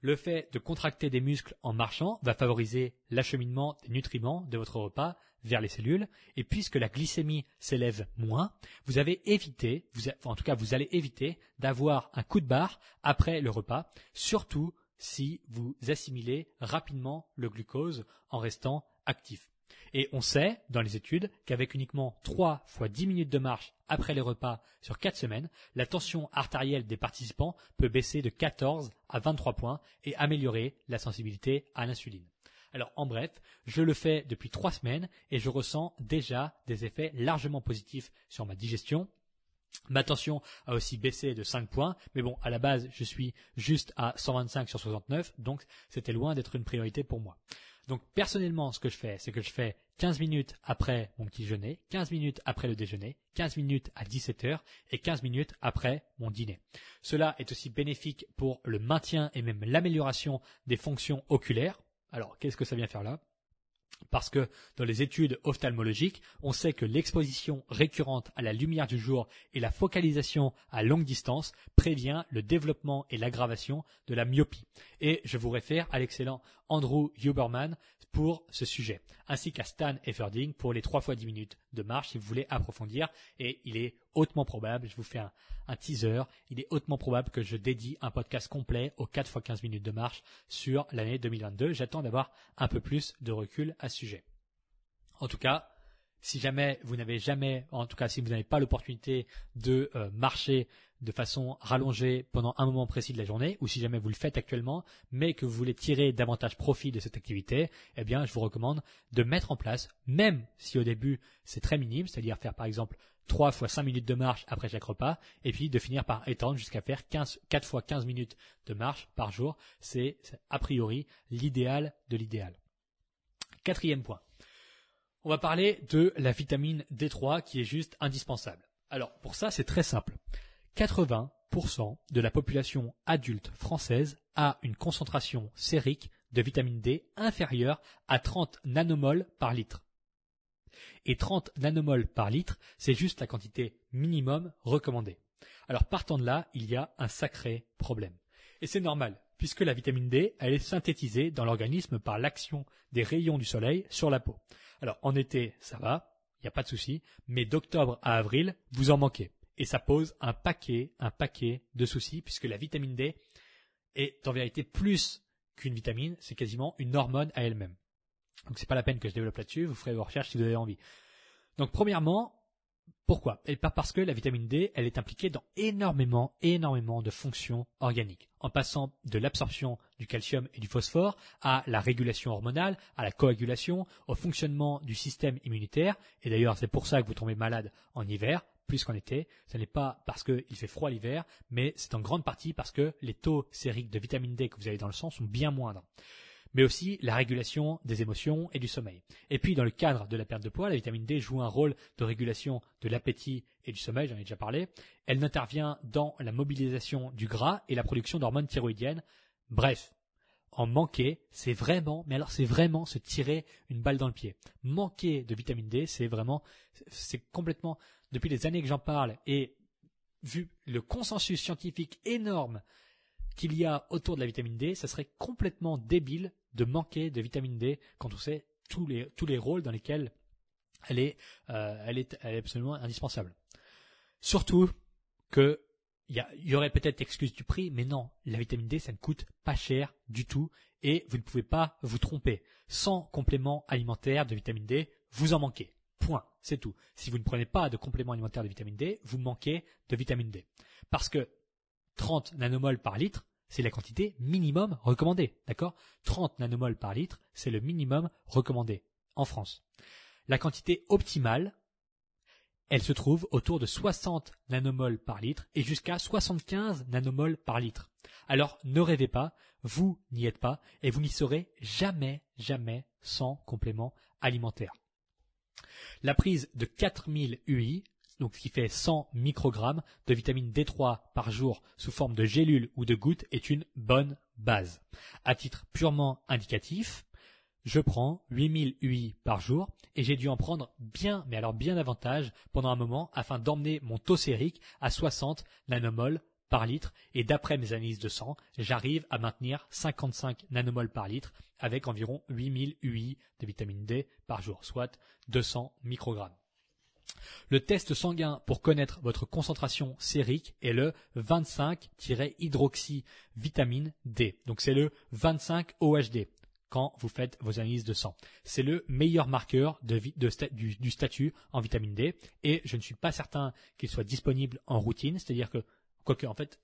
S1: Le fait de contracter des muscles en marchant va favoriser l'acheminement des nutriments de votre repas vers les cellules, et puisque la glycémie s'élève moins, vous avez évité, en tout cas vous allez éviter d'avoir un coup de barre après le repas, surtout si vous assimilez rapidement le glucose en restant actif. Et on sait, dans les études, qu'avec uniquement 3 fois 10 minutes de marche après les repas sur 4 semaines, la tension artérielle des participants peut baisser de 14 à 23 points et améliorer la sensibilité à l'insuline. Alors en bref, je le fais depuis 3 semaines et je ressens déjà des effets largement positifs sur ma digestion, Ma tension a aussi baissé de 5 points, mais bon, à la base, je suis juste à 125 sur 69, donc c'était loin d'être une priorité pour moi. Donc personnellement, ce que je fais, c'est que je fais 15 minutes après mon petit déjeuner, 15 minutes après le déjeuner, 15 minutes à 17 heures et 15 minutes après mon dîner. Cela est aussi bénéfique pour le maintien et même l'amélioration des fonctions oculaires. Alors, qu'est-ce que ça vient faire là? Parce que dans les études ophtalmologiques, on sait que l'exposition récurrente à la lumière du jour et la focalisation à longue distance prévient le développement et l'aggravation de la myopie. Et je vous réfère à l'excellent Andrew Huberman pour ce sujet, ainsi qu'à Stan Efferding pour les 3 fois 10 minutes de marche si vous voulez approfondir. Et il est hautement probable, je vous fais un, teaser, il est hautement probable que je dédie un podcast complet aux 4 fois 15 minutes de marche sur l'année 2022. J'attends d'avoir un peu plus de recul à ce sujet. En tout cas, si jamais vous n'avez jamais, en tout cas si vous n'avez pas l'opportunité de euh, marcher de façon rallongée pendant un moment précis de la journée, ou si jamais vous le faites actuellement, mais que vous voulez tirer davantage profit de cette activité, eh bien je vous recommande de mettre en place, même si au début c'est très minime, c'est-à-dire faire par exemple 3 fois 5 minutes de marche après chaque repas, et puis de finir par étendre jusqu'à faire 15, 4 fois 15 minutes de marche par jour. C'est a priori l'idéal de l'idéal. Quatrième point. On va parler de la vitamine D3 qui est juste indispensable. Alors pour ça c'est très simple. 80% de la population adulte française a une concentration sérique de vitamine D inférieure à 30 nanomoles par litre. Et 30 nanomoles par litre, c'est juste la quantité minimum recommandée. Alors partant de là, il y a un sacré problème. Et c'est normal, puisque la vitamine D, elle est synthétisée dans l'organisme par l'action des rayons du soleil sur la peau. Alors en été, ça va, il n'y a pas de souci, mais d'octobre à avril, vous en manquez. Et ça pose un paquet, un paquet de soucis, puisque la vitamine D est en vérité plus qu'une vitamine, c'est quasiment une hormone à elle-même. Donc c'est pas la peine que je développe là-dessus, vous ferez vos recherches si vous avez envie. Donc premièrement, pourquoi? Et pas parce que la vitamine D, elle est impliquée dans énormément, énormément de fonctions organiques, en passant de l'absorption du calcium et du phosphore à la régulation hormonale, à la coagulation, au fonctionnement du système immunitaire. Et d'ailleurs, c'est pour ça que vous tombez malade en hiver, plus qu'en été. Ce n'est pas parce qu'il fait froid l'hiver, mais c'est en grande partie parce que les taux sériques de vitamine D que vous avez dans le sang sont bien moindres mais aussi la régulation des émotions et du sommeil. Et puis, dans le cadre de la perte de poids, la vitamine D joue un rôle de régulation de l'appétit et du sommeil, j'en ai déjà parlé. Elle intervient dans la mobilisation du gras et la production d'hormones thyroïdiennes. Bref, en manquer, c'est vraiment, mais alors c'est vraiment se tirer une balle dans le pied. Manquer de vitamine D, c'est vraiment, c'est complètement, depuis les années que j'en parle et vu le consensus scientifique énorme qu'il y a autour de la vitamine D, ça serait complètement débile de manquer de vitamine D quand on sait tous les, tous les rôles dans lesquels elle est, euh, elle est, absolument indispensable. Surtout que il y, y, aurait peut-être excuse du prix, mais non, la vitamine D, ça ne coûte pas cher du tout et vous ne pouvez pas vous tromper. Sans complément alimentaire de vitamine D, vous en manquez. C'est tout. Si vous ne prenez pas de complément alimentaire de vitamine D, vous manquez de vitamine D. Parce que 30 nanomoles par litre, c'est la quantité minimum recommandée, d'accord? 30 nanomoles par litre, c'est le minimum recommandé en France. La quantité optimale, elle se trouve autour de 60 nanomoles par litre et jusqu'à 75 nanomoles par litre. Alors ne rêvez pas, vous n'y êtes pas et vous n'y serez jamais, jamais sans complément alimentaire. La prise de 4000 UI, donc ce qui fait 100 microgrammes de vitamine D3 par jour sous forme de gélules ou de gouttes est une bonne base. À titre purement indicatif, je prends 8000 UI par jour et j'ai dû en prendre bien, mais alors bien davantage pendant un moment afin d'emmener mon taux sérique à 60 nanomoles par litre et d'après mes analyses de sang, j'arrive à maintenir 55 nanomoles par litre avec environ 8000 UI de vitamine D par jour, soit 200 microgrammes. Le test sanguin pour connaître votre concentration sérique est le 25-hydroxyvitamine D. Donc c'est le 25-OHD quand vous faites vos analyses de sang. C'est le meilleur marqueur du, statut en vitamine D et je ne suis pas certain qu'il soit disponible en routine, c'est-à-dire que, quoique en fait,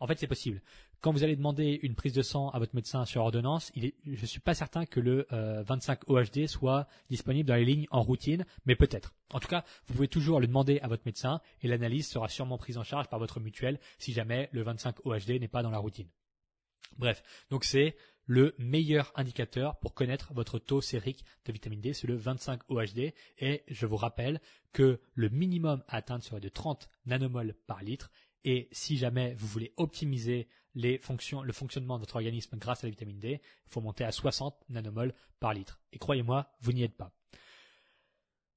S1: en fait, c'est possible. Quand vous allez demander une prise de sang à votre médecin sur ordonnance, il est, je suis pas certain que le 25 euh, OHD soit disponible dans les lignes en routine, mais peut-être. En tout cas, vous pouvez toujours le demander à votre médecin et l'analyse sera sûrement prise en charge par votre mutuelle si jamais le 25 OHD n'est pas dans la routine. Bref, donc c'est le meilleur indicateur pour connaître votre taux sérique de vitamine D, c'est le 25 OHD. Et je vous rappelle que le minimum à atteindre serait de 30 nanomoles par litre et si jamais vous voulez optimiser le fonctionnement de votre organisme grâce à la vitamine D, il faut monter à 60 nanomoles par litre. Et croyez-moi, vous n'y êtes pas.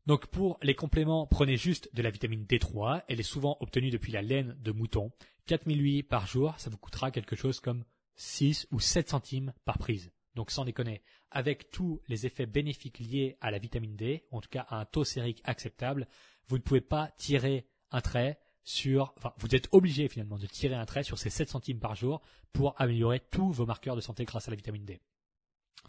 S1: Donc pour les compléments, prenez juste de la vitamine D3. Elle est souvent obtenue depuis la laine de mouton. 4000 UI par jour, ça vous coûtera quelque chose comme 6 ou 7 centimes par prise. donc sans déconner, avec tous les effets bénéfiques liés à la vitamine D, en tout cas à un taux sérique acceptable, vous ne pouvez pas tirer un trait sur, enfin, vous êtes obligé finalement de tirer un trait sur ces 7 centimes par jour pour améliorer tous vos marqueurs de santé grâce à la vitamine D.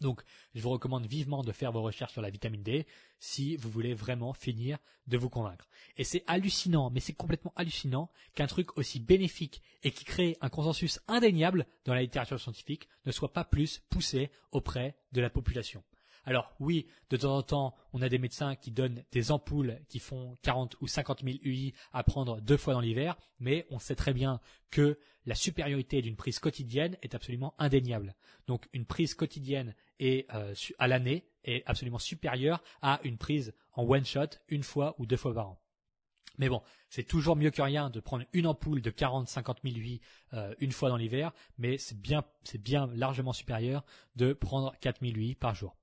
S1: Donc, je vous recommande vivement de faire vos recherches sur la vitamine D si vous voulez vraiment finir de vous convaincre. Et c'est hallucinant, mais c'est complètement hallucinant qu'un truc aussi bénéfique et qui crée un consensus indéniable dans la littérature scientifique ne soit pas plus poussé auprès de la population. Alors oui, de temps en temps, on a des médecins qui donnent des ampoules qui font 40 ou 50 000 UI à prendre deux fois dans l'hiver, mais on sait très bien que la supériorité d'une prise quotidienne est absolument indéniable. Donc une prise quotidienne et euh, à l'année est absolument supérieure à une prise en one shot une fois ou deux fois par an. Mais bon, c'est toujours mieux que rien de prendre une ampoule de 40-50 000 UI une fois dans l'hiver, mais c'est bien, c'est bien largement supérieur de prendre 4 000 UI par jour.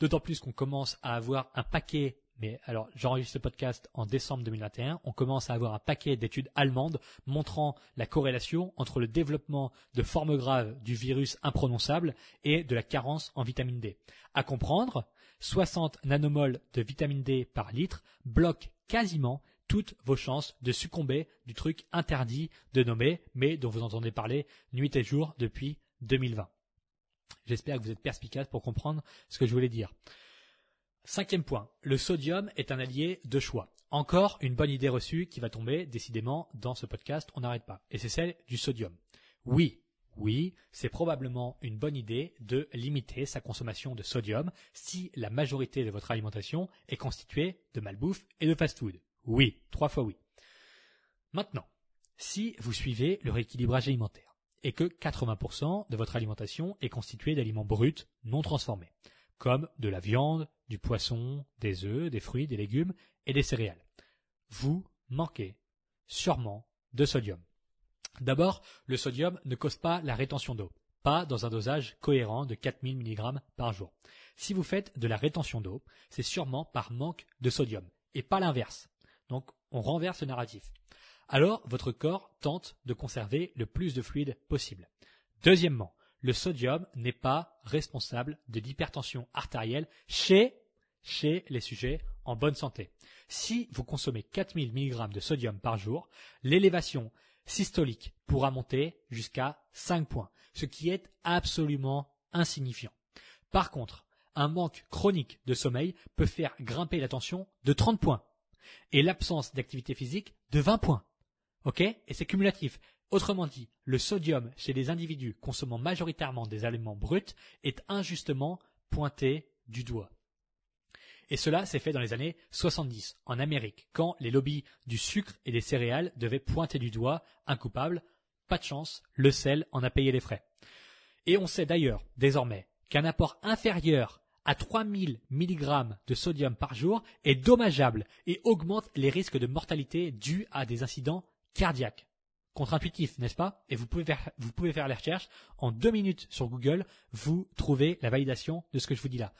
S1: D'autant plus qu'on commence à avoir un paquet, mais alors j'enregistre ce podcast en décembre 2021, on commence à avoir un paquet d'études allemandes montrant la corrélation entre le développement de formes graves du virus imprononçable et de la carence en vitamine D. À comprendre, 60 nanomoles de vitamine D par litre bloquent quasiment toutes vos chances de succomber du truc interdit de nommer, mais dont vous entendez parler nuit et jour depuis 2020. J'espère que vous êtes perspicace pour comprendre ce que je voulais dire. Cinquième point, le sodium est un allié de choix. Encore une bonne idée reçue qui va tomber, décidément, dans ce podcast, on n'arrête pas. Et c'est celle du sodium. Oui, oui, c'est probablement une bonne idée de limiter sa consommation de sodium si la majorité de votre alimentation est constituée de malbouffe et de fast-food. Oui, trois fois oui. Maintenant, si vous suivez le rééquilibrage alimentaire et que 80% de votre alimentation est constituée d'aliments bruts non transformés, comme de la viande, du poisson, des œufs, des fruits, des légumes et des céréales, vous manquez sûrement de sodium. D'abord, le sodium ne cause pas la rétention d'eau, pas dans un dosage cohérent de 4000 mg par jour. Si vous faites de la rétention d'eau, c'est sûrement par manque de sodium, et pas l'inverse. Donc on renverse le narratif. Alors votre corps tente de conserver le plus de fluide possible. Deuxièmement, le sodium n'est pas responsable de l'hypertension artérielle chez, chez les sujets en bonne santé. Si vous consommez 4000 mg de sodium par jour, l'élévation systolique pourra monter jusqu'à 5 points, ce qui est absolument insignifiant. Par contre, un manque chronique de sommeil peut faire grimper la tension de 30 points et l'absence d'activité physique de 20 points. OK? Et c'est cumulatif. Autrement dit, le sodium chez les individus consommant majoritairement des aliments bruts est injustement pointé du doigt. Et cela s'est fait dans les années 70 en Amérique, quand les lobbies du sucre et des céréales devaient pointer du doigt un coupable. Pas de chance, le sel en a payé les frais. Et on sait d'ailleurs, désormais, qu'un apport inférieur à 3000 mg de sodium par jour est dommageable et augmente les risques de mortalité dus à des incidents cardiaques. Contre-intuitif, n'est-ce pas? Et vous pouvez, faire, vous pouvez faire les recherches. En deux minutes sur Google, vous trouvez la validation de ce que je vous dis là.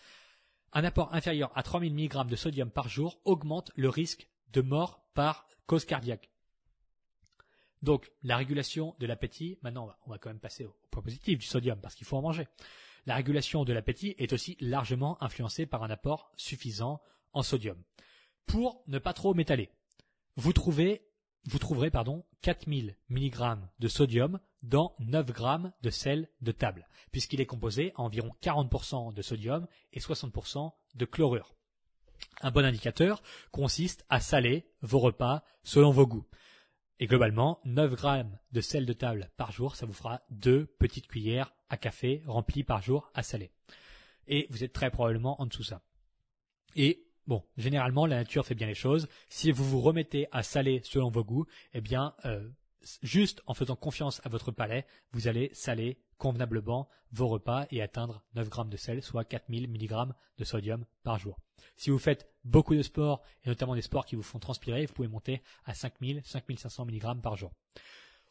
S1: Un apport inférieur à 3000 mg de sodium par jour augmente le risque de mort par cause cardiaque. Donc, la régulation de l'appétit, maintenant on va quand même passer au point positif du sodium parce qu'il faut en manger. La régulation de l'appétit est aussi largement influencée par un apport suffisant en sodium. Pour ne pas trop m'étaler, vous trouvez vous trouverez pardon 4000 mg de sodium dans 9 g de sel de table, puisqu'il est composé à environ 40% de sodium et 60% de chlorure. Un bon indicateur consiste à saler vos repas selon vos goûts. Et globalement, 9 grammes de sel de table par jour, ça vous fera deux petites cuillères à café remplies par jour à saler. Et vous êtes très probablement en dessous ça. Et bon, généralement, la nature fait bien les choses. Si vous vous remettez à saler selon vos goûts, eh bien, euh, juste en faisant confiance à votre palais, vous allez saler convenablement vos repas et atteindre 9 grammes de sel, soit 4000 mg de sodium par jour. Si vous faites beaucoup de sport, et notamment des sports qui vous font transpirer, vous pouvez monter à 5000, 5500 mg par jour.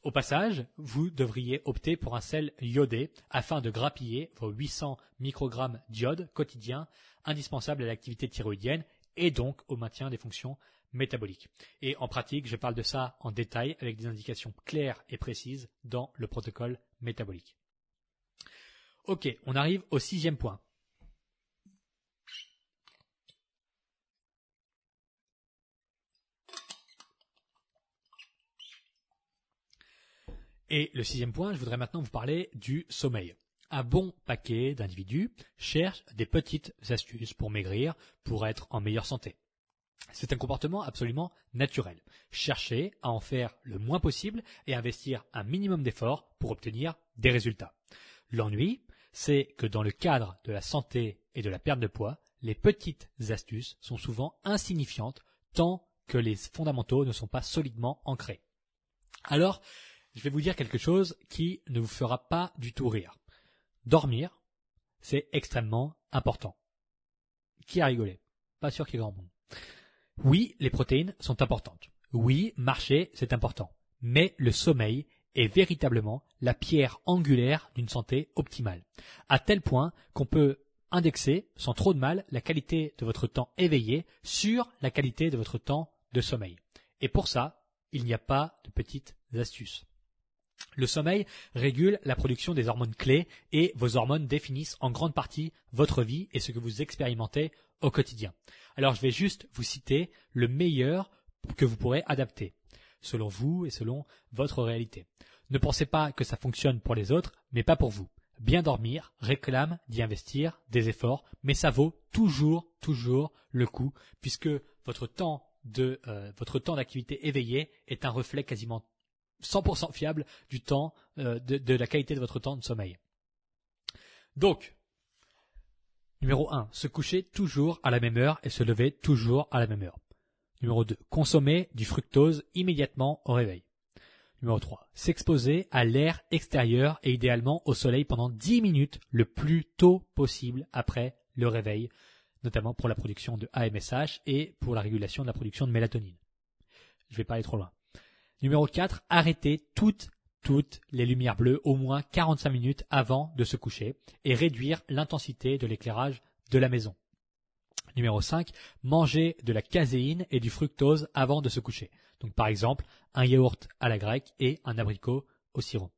S1: Au passage, vous devriez opter pour un sel iodé afin de grappiller vos 800 microgrammes d'iode quotidien indispensables à l'activité thyroïdienne et donc au maintien des fonctions métaboliques. Et en pratique, je parle de ça en détail avec des indications claires et précises dans le protocole métabolique. Ok, on arrive au sixième point. Et le sixième point, je voudrais maintenant vous parler du sommeil. Un bon paquet d'individus cherchent des petites astuces pour maigrir, pour être en meilleure santé. C'est un comportement absolument naturel. Cherchez à en faire le moins possible et investir un minimum d'efforts pour obtenir des résultats. L'ennui, c'est que dans le cadre de la santé et de la perte de poids, les petites astuces sont souvent insignifiantes tant que les fondamentaux ne sont pas solidement ancrés. Alors, je vais vous dire quelque chose qui ne vous fera pas du tout rire. Dormir, c'est extrêmement important. Qui a rigolé? Pas sûr qu'il y ait grand monde. Oui, les protéines sont importantes. Oui, marcher, c'est important. Mais le sommeil est véritablement la pierre angulaire d'une santé optimale. À tel point qu'on peut indexer, sans trop de mal, la qualité de votre temps éveillé sur la qualité de votre temps de sommeil. Et pour ça, il n'y a pas de petites astuces. Le sommeil régule la production des hormones clés et vos hormones définissent en grande partie votre vie et ce que vous expérimentez au quotidien. Alors je vais juste vous citer le meilleur que vous pourrez adapter, selon vous et selon votre réalité. Ne pensez pas que ça fonctionne pour les autres, mais pas pour vous. Bien dormir réclame d'y investir des efforts, mais ça vaut toujours, toujours le coup, puisque votre temps de euh, votre temps d'activité éveillée est un reflet quasiment 100% fiable du temps, euh, de, de, la qualité de votre temps de sommeil. Donc, numéro 1, se coucher toujours à la même heure et se lever toujours à la même heure. Numéro 2, consommer du fructose immédiatement au réveil. Numéro 3, s'exposer à l'air extérieur et idéalement au soleil pendant 10 minutes le plus tôt possible après le réveil, notamment pour la production de AMSH et pour la régulation de la production de mélatonine. Je vais pas aller trop loin. Numéro 4, arrêter toutes, toutes les lumières bleues au moins 45 minutes avant de se coucher et réduire l'intensité de l'éclairage de la maison. Numéro 5, manger de la caséine et du fructose avant de se coucher. Donc par exemple, un yaourt à la grecque et un abricot au sirop.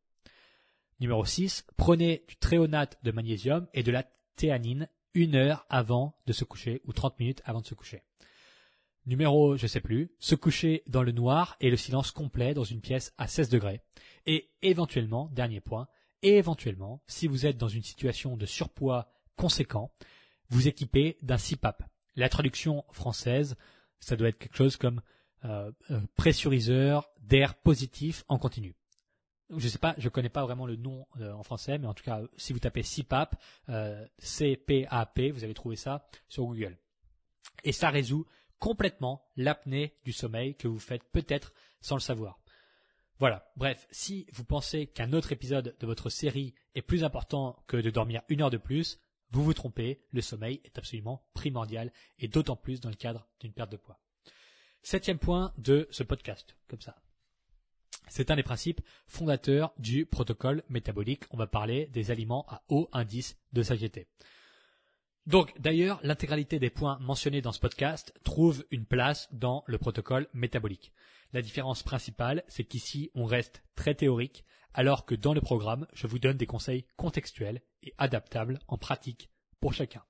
S1: Numéro 6, prenez du tréonate de magnésium et de la théanine une heure avant de se coucher ou 30 minutes avant de se coucher. Numéro, je sais plus, se coucher dans le noir et le silence complet dans une pièce à 16 degrés. Et éventuellement, dernier point, éventuellement, si vous êtes dans une situation de surpoids conséquent, vous équipez d'un CPAP. La traduction française, ça doit être quelque chose comme euh, euh, pressuriseur d'air positif en continu. Je sais pas, je connais pas vraiment le nom euh, en français, mais en tout cas, si vous tapez CPAP, C-P-A-P, vous allez trouver ça sur Google. Et ça résout complètement l'apnée du sommeil que vous faites peut-être sans le savoir. Voilà. Bref, si vous pensez qu'un autre épisode de votre série est plus important que de dormir une heure de plus, vous vous trompez, le sommeil est absolument primordial et d'autant plus dans le cadre d'une perte de poids. Septième point de ce podcast, comme ça. C'est un des principes fondateurs du protocole métabolique. On va parler des aliments à haut indice de satiété. Donc d'ailleurs, l'intégralité des points mentionnés dans ce podcast trouve une place dans le protocole métabolique. La différence principale, c'est qu'ici, on reste très théorique, alors que dans le programme, je vous donne des conseils contextuels et adaptables en pratique pour chacun.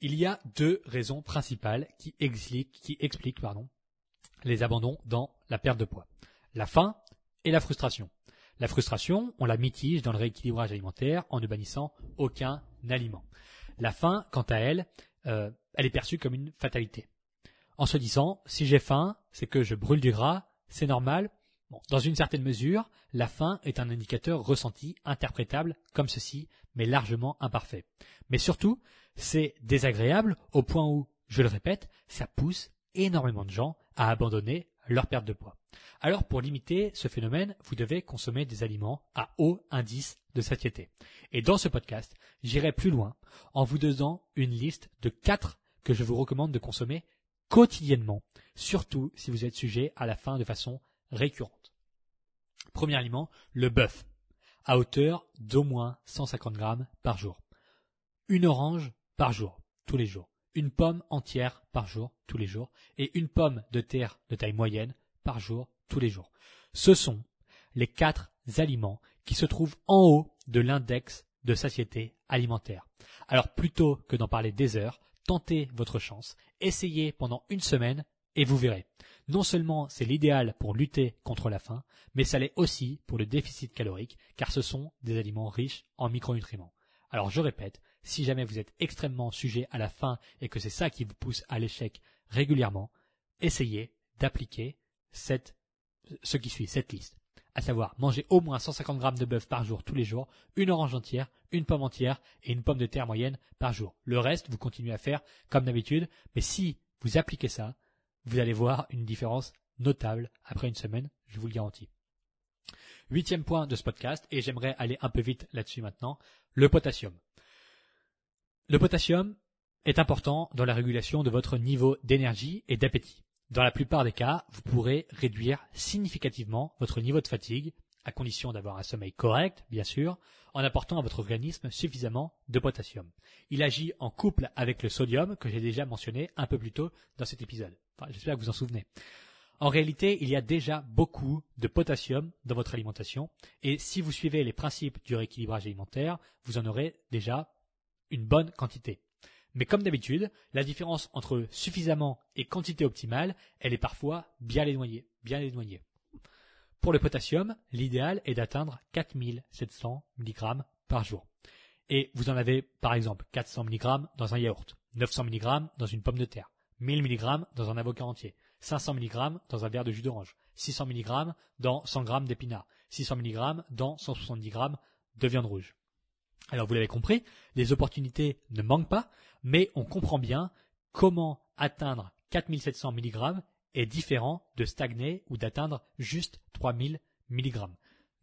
S1: Il y a deux raisons principales qui expliquent, les abandons dans la perte de poids. La faim et la frustration. La frustration, on la mitige dans le rééquilibrage alimentaire en ne bannissant aucun aliment. La faim, quant à elle, euh, elle est perçue comme une fatalité. En se disant, si j'ai faim, c'est que je brûle du gras, c'est normal. dans une certaine mesure, la faim est un indicateur ressenti, interprétable comme ceci, mais largement imparfait. Mais surtout, c'est désagréable au point où, je le répète, ça pousse énormément de gens à abandonner leur perte de poids. Alors pour limiter ce phénomène, vous devez consommer des aliments à haut indice de satiété. Et dans ce podcast, j'irai plus loin en vous donnant une liste de quatre que je vous recommande de consommer quotidiennement, surtout si vous êtes sujet à la faim de façon récurrente. Premier aliment, le bœuf, à hauteur d'au moins 150 grammes par jour. Une orange par jour, tous les jours une pomme entière par jour, tous les jours, et une pomme de terre de taille moyenne par jour, tous les jours. Ce sont les quatre aliments qui se trouvent en haut de l'index de satiété alimentaire. Alors plutôt que d'en parler des heures, tentez votre chance, essayez pendant une semaine et vous verrez. Non seulement c'est l'idéal pour lutter contre la faim, mais ça l'est aussi pour le déficit calorique, car ce sont des aliments riches en micronutriments. Alors je répète, si jamais vous êtes extrêmement sujet à la faim et que c'est ça qui vous pousse à l'échec régulièrement, essayez d'appliquer ce qui suit, cette liste. À savoir, manger au moins 150 grammes de bœuf par jour tous les jours, une orange entière, une pomme entière et une pomme de terre moyenne par jour. Le reste, vous continuez à faire comme d'habitude, mais si vous appliquez ça, vous allez voir une différence notable après une semaine, je vous le garantis. Huitième point de ce podcast, et j'aimerais aller un peu vite là-dessus maintenant, le potassium. Le potassium est important dans la régulation de votre niveau d'énergie et d'appétit. Dans la plupart des cas, vous pourrez réduire significativement votre niveau de fatigue, à condition d'avoir un sommeil correct, bien sûr, en apportant à votre organisme suffisamment de potassium. Il agit en couple avec le sodium que j'ai déjà mentionné un peu plus tôt dans cet épisode. J'espère que vous en souvenez. En réalité, il y a déjà beaucoup de potassium dans votre alimentation et si vous suivez les principes du rééquilibrage alimentaire, vous en aurez déjà une bonne quantité. Mais comme d'habitude, la différence entre suffisamment et quantité optimale, elle est parfois bien éloignée, bien éloignée. Pour le potassium, l'idéal est d'atteindre 4700 mg par jour. Et vous en avez par exemple 400 mg dans un yaourt, 900 mg dans une pomme de terre, 1000 mg dans un avocat entier, 500 mg dans un verre de jus d'orange, 600 mg dans 100 g d'épinards, 600 mg dans 170 g de viande rouge. Alors vous l'avez compris, les opportunités ne manquent pas, mais on comprend bien comment atteindre 4700 mg est différent de stagner ou d'atteindre juste 3000 mg.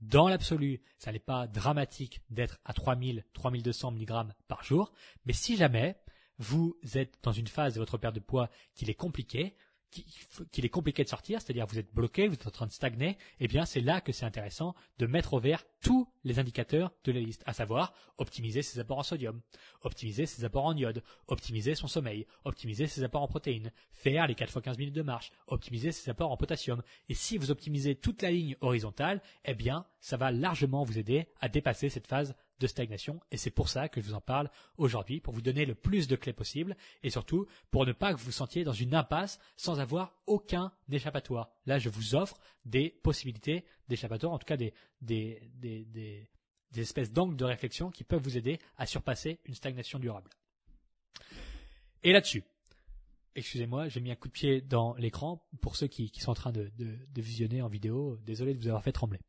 S1: Dans l'absolu, ça n'est pas dramatique d'être à 3000, 3200 mg par jour, mais si jamais vous êtes dans une phase de votre perte de poids qui est compliquée, qu'il est compliqué de sortir, c'est-à-dire vous êtes bloqué, vous êtes en train de stagner, eh bien c'est là que c'est intéressant de mettre au vert tous les indicateurs de la liste, à savoir optimiser ses apports en sodium, optimiser ses apports en iode, optimiser son sommeil, optimiser ses apports en protéines, faire les 4 fois 15 minutes de marche, optimiser ses apports en potassium. Et si vous optimisez toute la ligne horizontale, eh bien ça va largement vous aider à dépasser cette phase de stagnation et c'est pour ça que je vous en parle aujourd'hui, pour vous donner le plus de clés possible et surtout pour ne pas que vous sentiez dans une impasse sans avoir aucun échappatoire. Là, je vous offre des possibilités d'échappatoire, en tout cas des, espèces d'angles de réflexion qui peuvent vous aider à surpasser une stagnation durable. Et là-dessus, excusez-moi, j'ai mis un coup de pied dans l'écran pour ceux qui, sont en train de visionner en vidéo. Désolé de vous avoir fait trembler.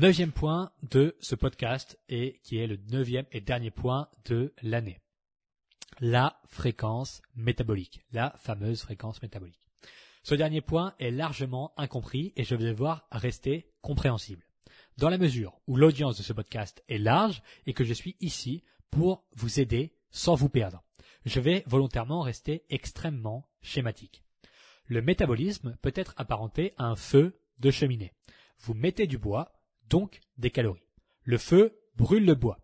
S1: Neuvième point de ce podcast et qui est le neuvième et dernier point de l'année. La fréquence métabolique, la fameuse fréquence métabolique. Ce dernier point est largement incompris et je vais devoir rester compréhensible. Dans la mesure où l'audience de ce podcast est large et que je suis ici pour vous aider sans vous perdre, je vais volontairement rester extrêmement schématique. Le métabolisme peut être apparenté à un feu de cheminée. Vous mettez du bois, donc des calories. Le feu brûle le bois.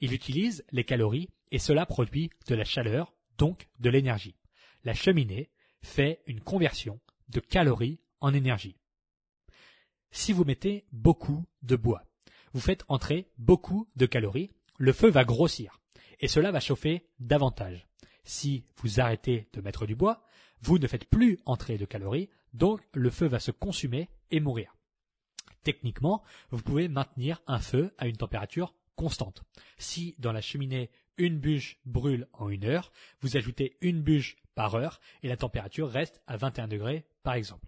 S1: Il utilise les calories et cela produit de la chaleur, donc de l'énergie. La cheminée fait une conversion de calories en énergie. Si vous mettez beaucoup de bois, vous faites entrer beaucoup de calories, le feu va grossir et cela va chauffer davantage. Si vous arrêtez de mettre du bois, vous ne faites plus entrer de calories, donc le feu va se consumer et mourir. Techniquement, vous pouvez maintenir un feu à une température constante. Si dans la cheminée une bûche brûle en une heure, vous ajoutez une bûche par heure et la température reste à 21 degrés par exemple.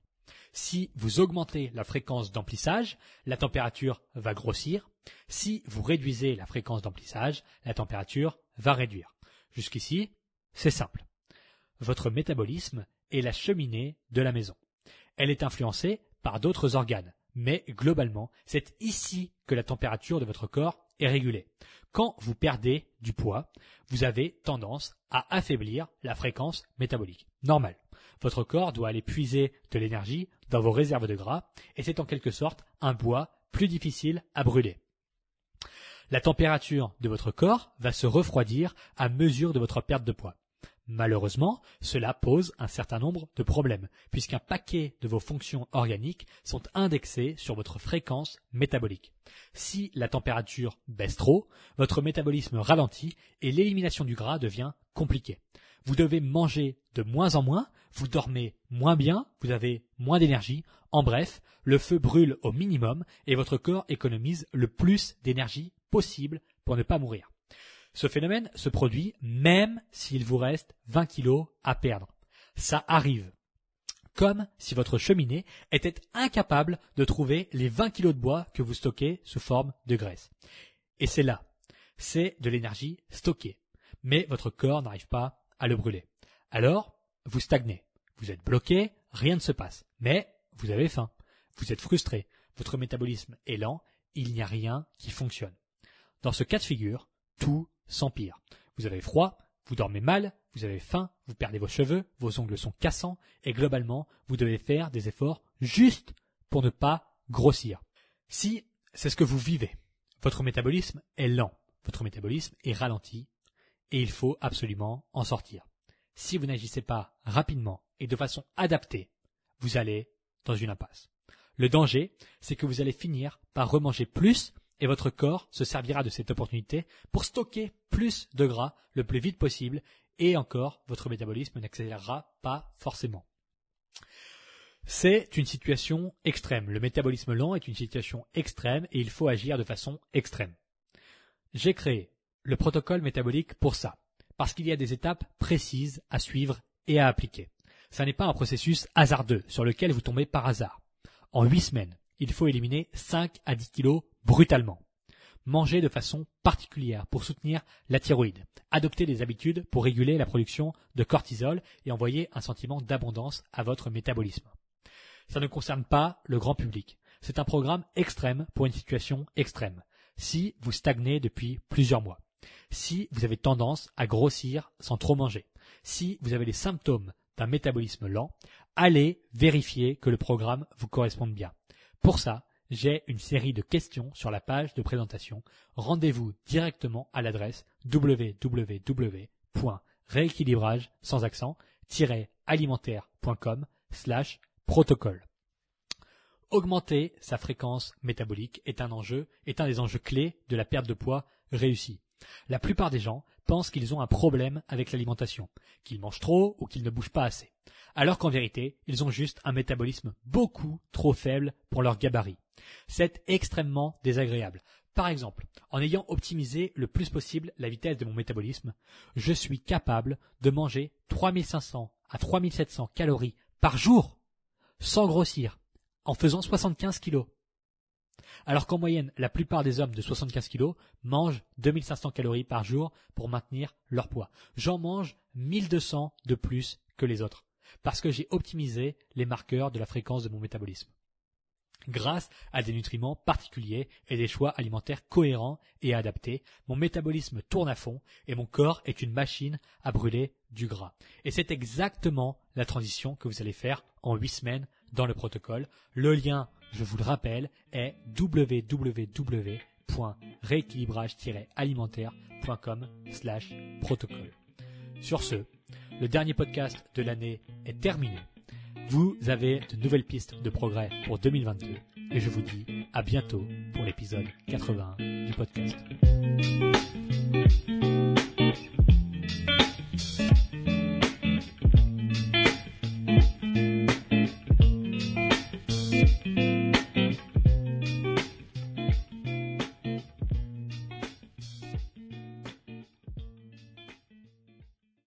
S1: Si vous augmentez la fréquence d'emplissage, la température va grossir. Si vous réduisez la fréquence d'emplissage, la température va réduire. Jusqu'ici, c'est simple. Votre métabolisme est la cheminée de la maison. Elle est influencée par d'autres organes, mais globalement, c'est ici que la température de votre corps est régulée. Quand vous perdez du poids, vous avez tendance à affaiblir la fréquence métabolique. Normal. Votre corps doit aller puiser de l'énergie dans vos réserves de gras, et c'est en quelque sorte un bois plus difficile à brûler. La température de votre corps va se refroidir à mesure de votre perte de poids. Malheureusement, cela pose un certain nombre de problèmes, puisqu'un paquet de vos fonctions organiques sont indexées sur votre fréquence métabolique. Si la température baisse trop, votre métabolisme ralentit et l'élimination du gras devient compliquée. Vous devez manger de moins en moins, vous dormez moins bien, vous avez moins d'énergie. En bref, le feu brûle au minimum et votre corps économise le plus d'énergie possible pour ne pas mourir. Ce phénomène se produit même s'il vous reste 20 kilos à perdre. Ça arrive. Comme si votre cheminée était incapable de trouver les 20 kilos de bois que vous stockez sous forme de graisse. Et c'est là. C'est de l'énergie stockée. Mais votre corps n'arrive pas à le brûler. Alors, vous stagnez. Vous êtes bloqué, rien ne se passe. Mais vous avez faim. Vous êtes frustré. Votre métabolisme est lent. Il n'y a rien qui fonctionne. Dans ce cas de figure, tout s'empire. Vous avez froid, vous dormez mal, vous avez faim, vous perdez vos cheveux, vos ongles sont cassants, et globalement, vous devez faire des efforts juste pour ne pas grossir. Si c'est ce que vous vivez, votre métabolisme est lent, votre métabolisme est ralenti, et il faut absolument en sortir. Si vous n'agissez pas rapidement et de façon adaptée, vous allez dans une impasse. Le danger, c'est que vous allez finir par remanger plus et votre corps se servira de cette opportunité pour stocker plus de gras le plus vite possible et encore votre métabolisme n'accélérera pas forcément. C'est une situation extrême. Le métabolisme lent est une situation extrême et il faut agir de façon extrême. J'ai créé le protocole métabolique pour ça, parce qu'il y a des étapes précises à suivre et à appliquer. Ça n'est pas un processus hasardeux sur lequel vous tombez par hasard. En huit semaines, il faut éliminer 5 à 10 kilos brutalement. Manger de façon particulière pour soutenir la thyroïde. Adopter des habitudes pour réguler la production de cortisol et envoyer un sentiment d'abondance à votre métabolisme. Ça ne concerne pas le grand public. C'est un programme extrême pour une situation extrême. Si vous stagnez depuis plusieurs mois. Si vous avez tendance à grossir sans trop manger. Si vous avez les symptômes d'un métabolisme lent, allez vérifier que le programme vous corresponde bien. Pour ça, j'ai une série de questions sur la page de présentation. Rendez-vous directement à l'adresse www.rééquilibrage sans accent alimentaire.com slash protocole. Augmenter sa fréquence métabolique est un enjeu, est un des enjeux clés de la perte de poids réussie. La plupart des gens pensent qu'ils ont un problème avec l'alimentation, qu'ils mangent trop ou qu'ils ne bougent pas assez alors qu'en vérité, ils ont juste un métabolisme beaucoup trop faible pour leur gabarit. C'est extrêmement désagréable. Par exemple, en ayant optimisé le plus possible la vitesse de mon métabolisme, je suis capable de manger 3500 à 3700 calories par jour sans grossir, en faisant 75 kilos. Alors qu'en moyenne, la plupart des hommes de 75 kilos mangent 2500 calories par jour pour maintenir leur poids. J'en mange 1200 de plus que les autres parce que j'ai optimisé les marqueurs de la fréquence de mon métabolisme. Grâce à des nutriments particuliers et des choix alimentaires cohérents et adaptés, mon métabolisme tourne à fond et mon corps est une machine à brûler du gras. Et c'est exactement la transition que vous allez faire en huit semaines dans le protocole. Le lien, je vous le rappelle, est www.rééquilibrage-alimentaire.com protocole. Sur ce, le dernier podcast de l'année est terminé. Vous avez de nouvelles pistes de progrès pour 2022 et je vous dis à bientôt pour l'épisode 81 du podcast.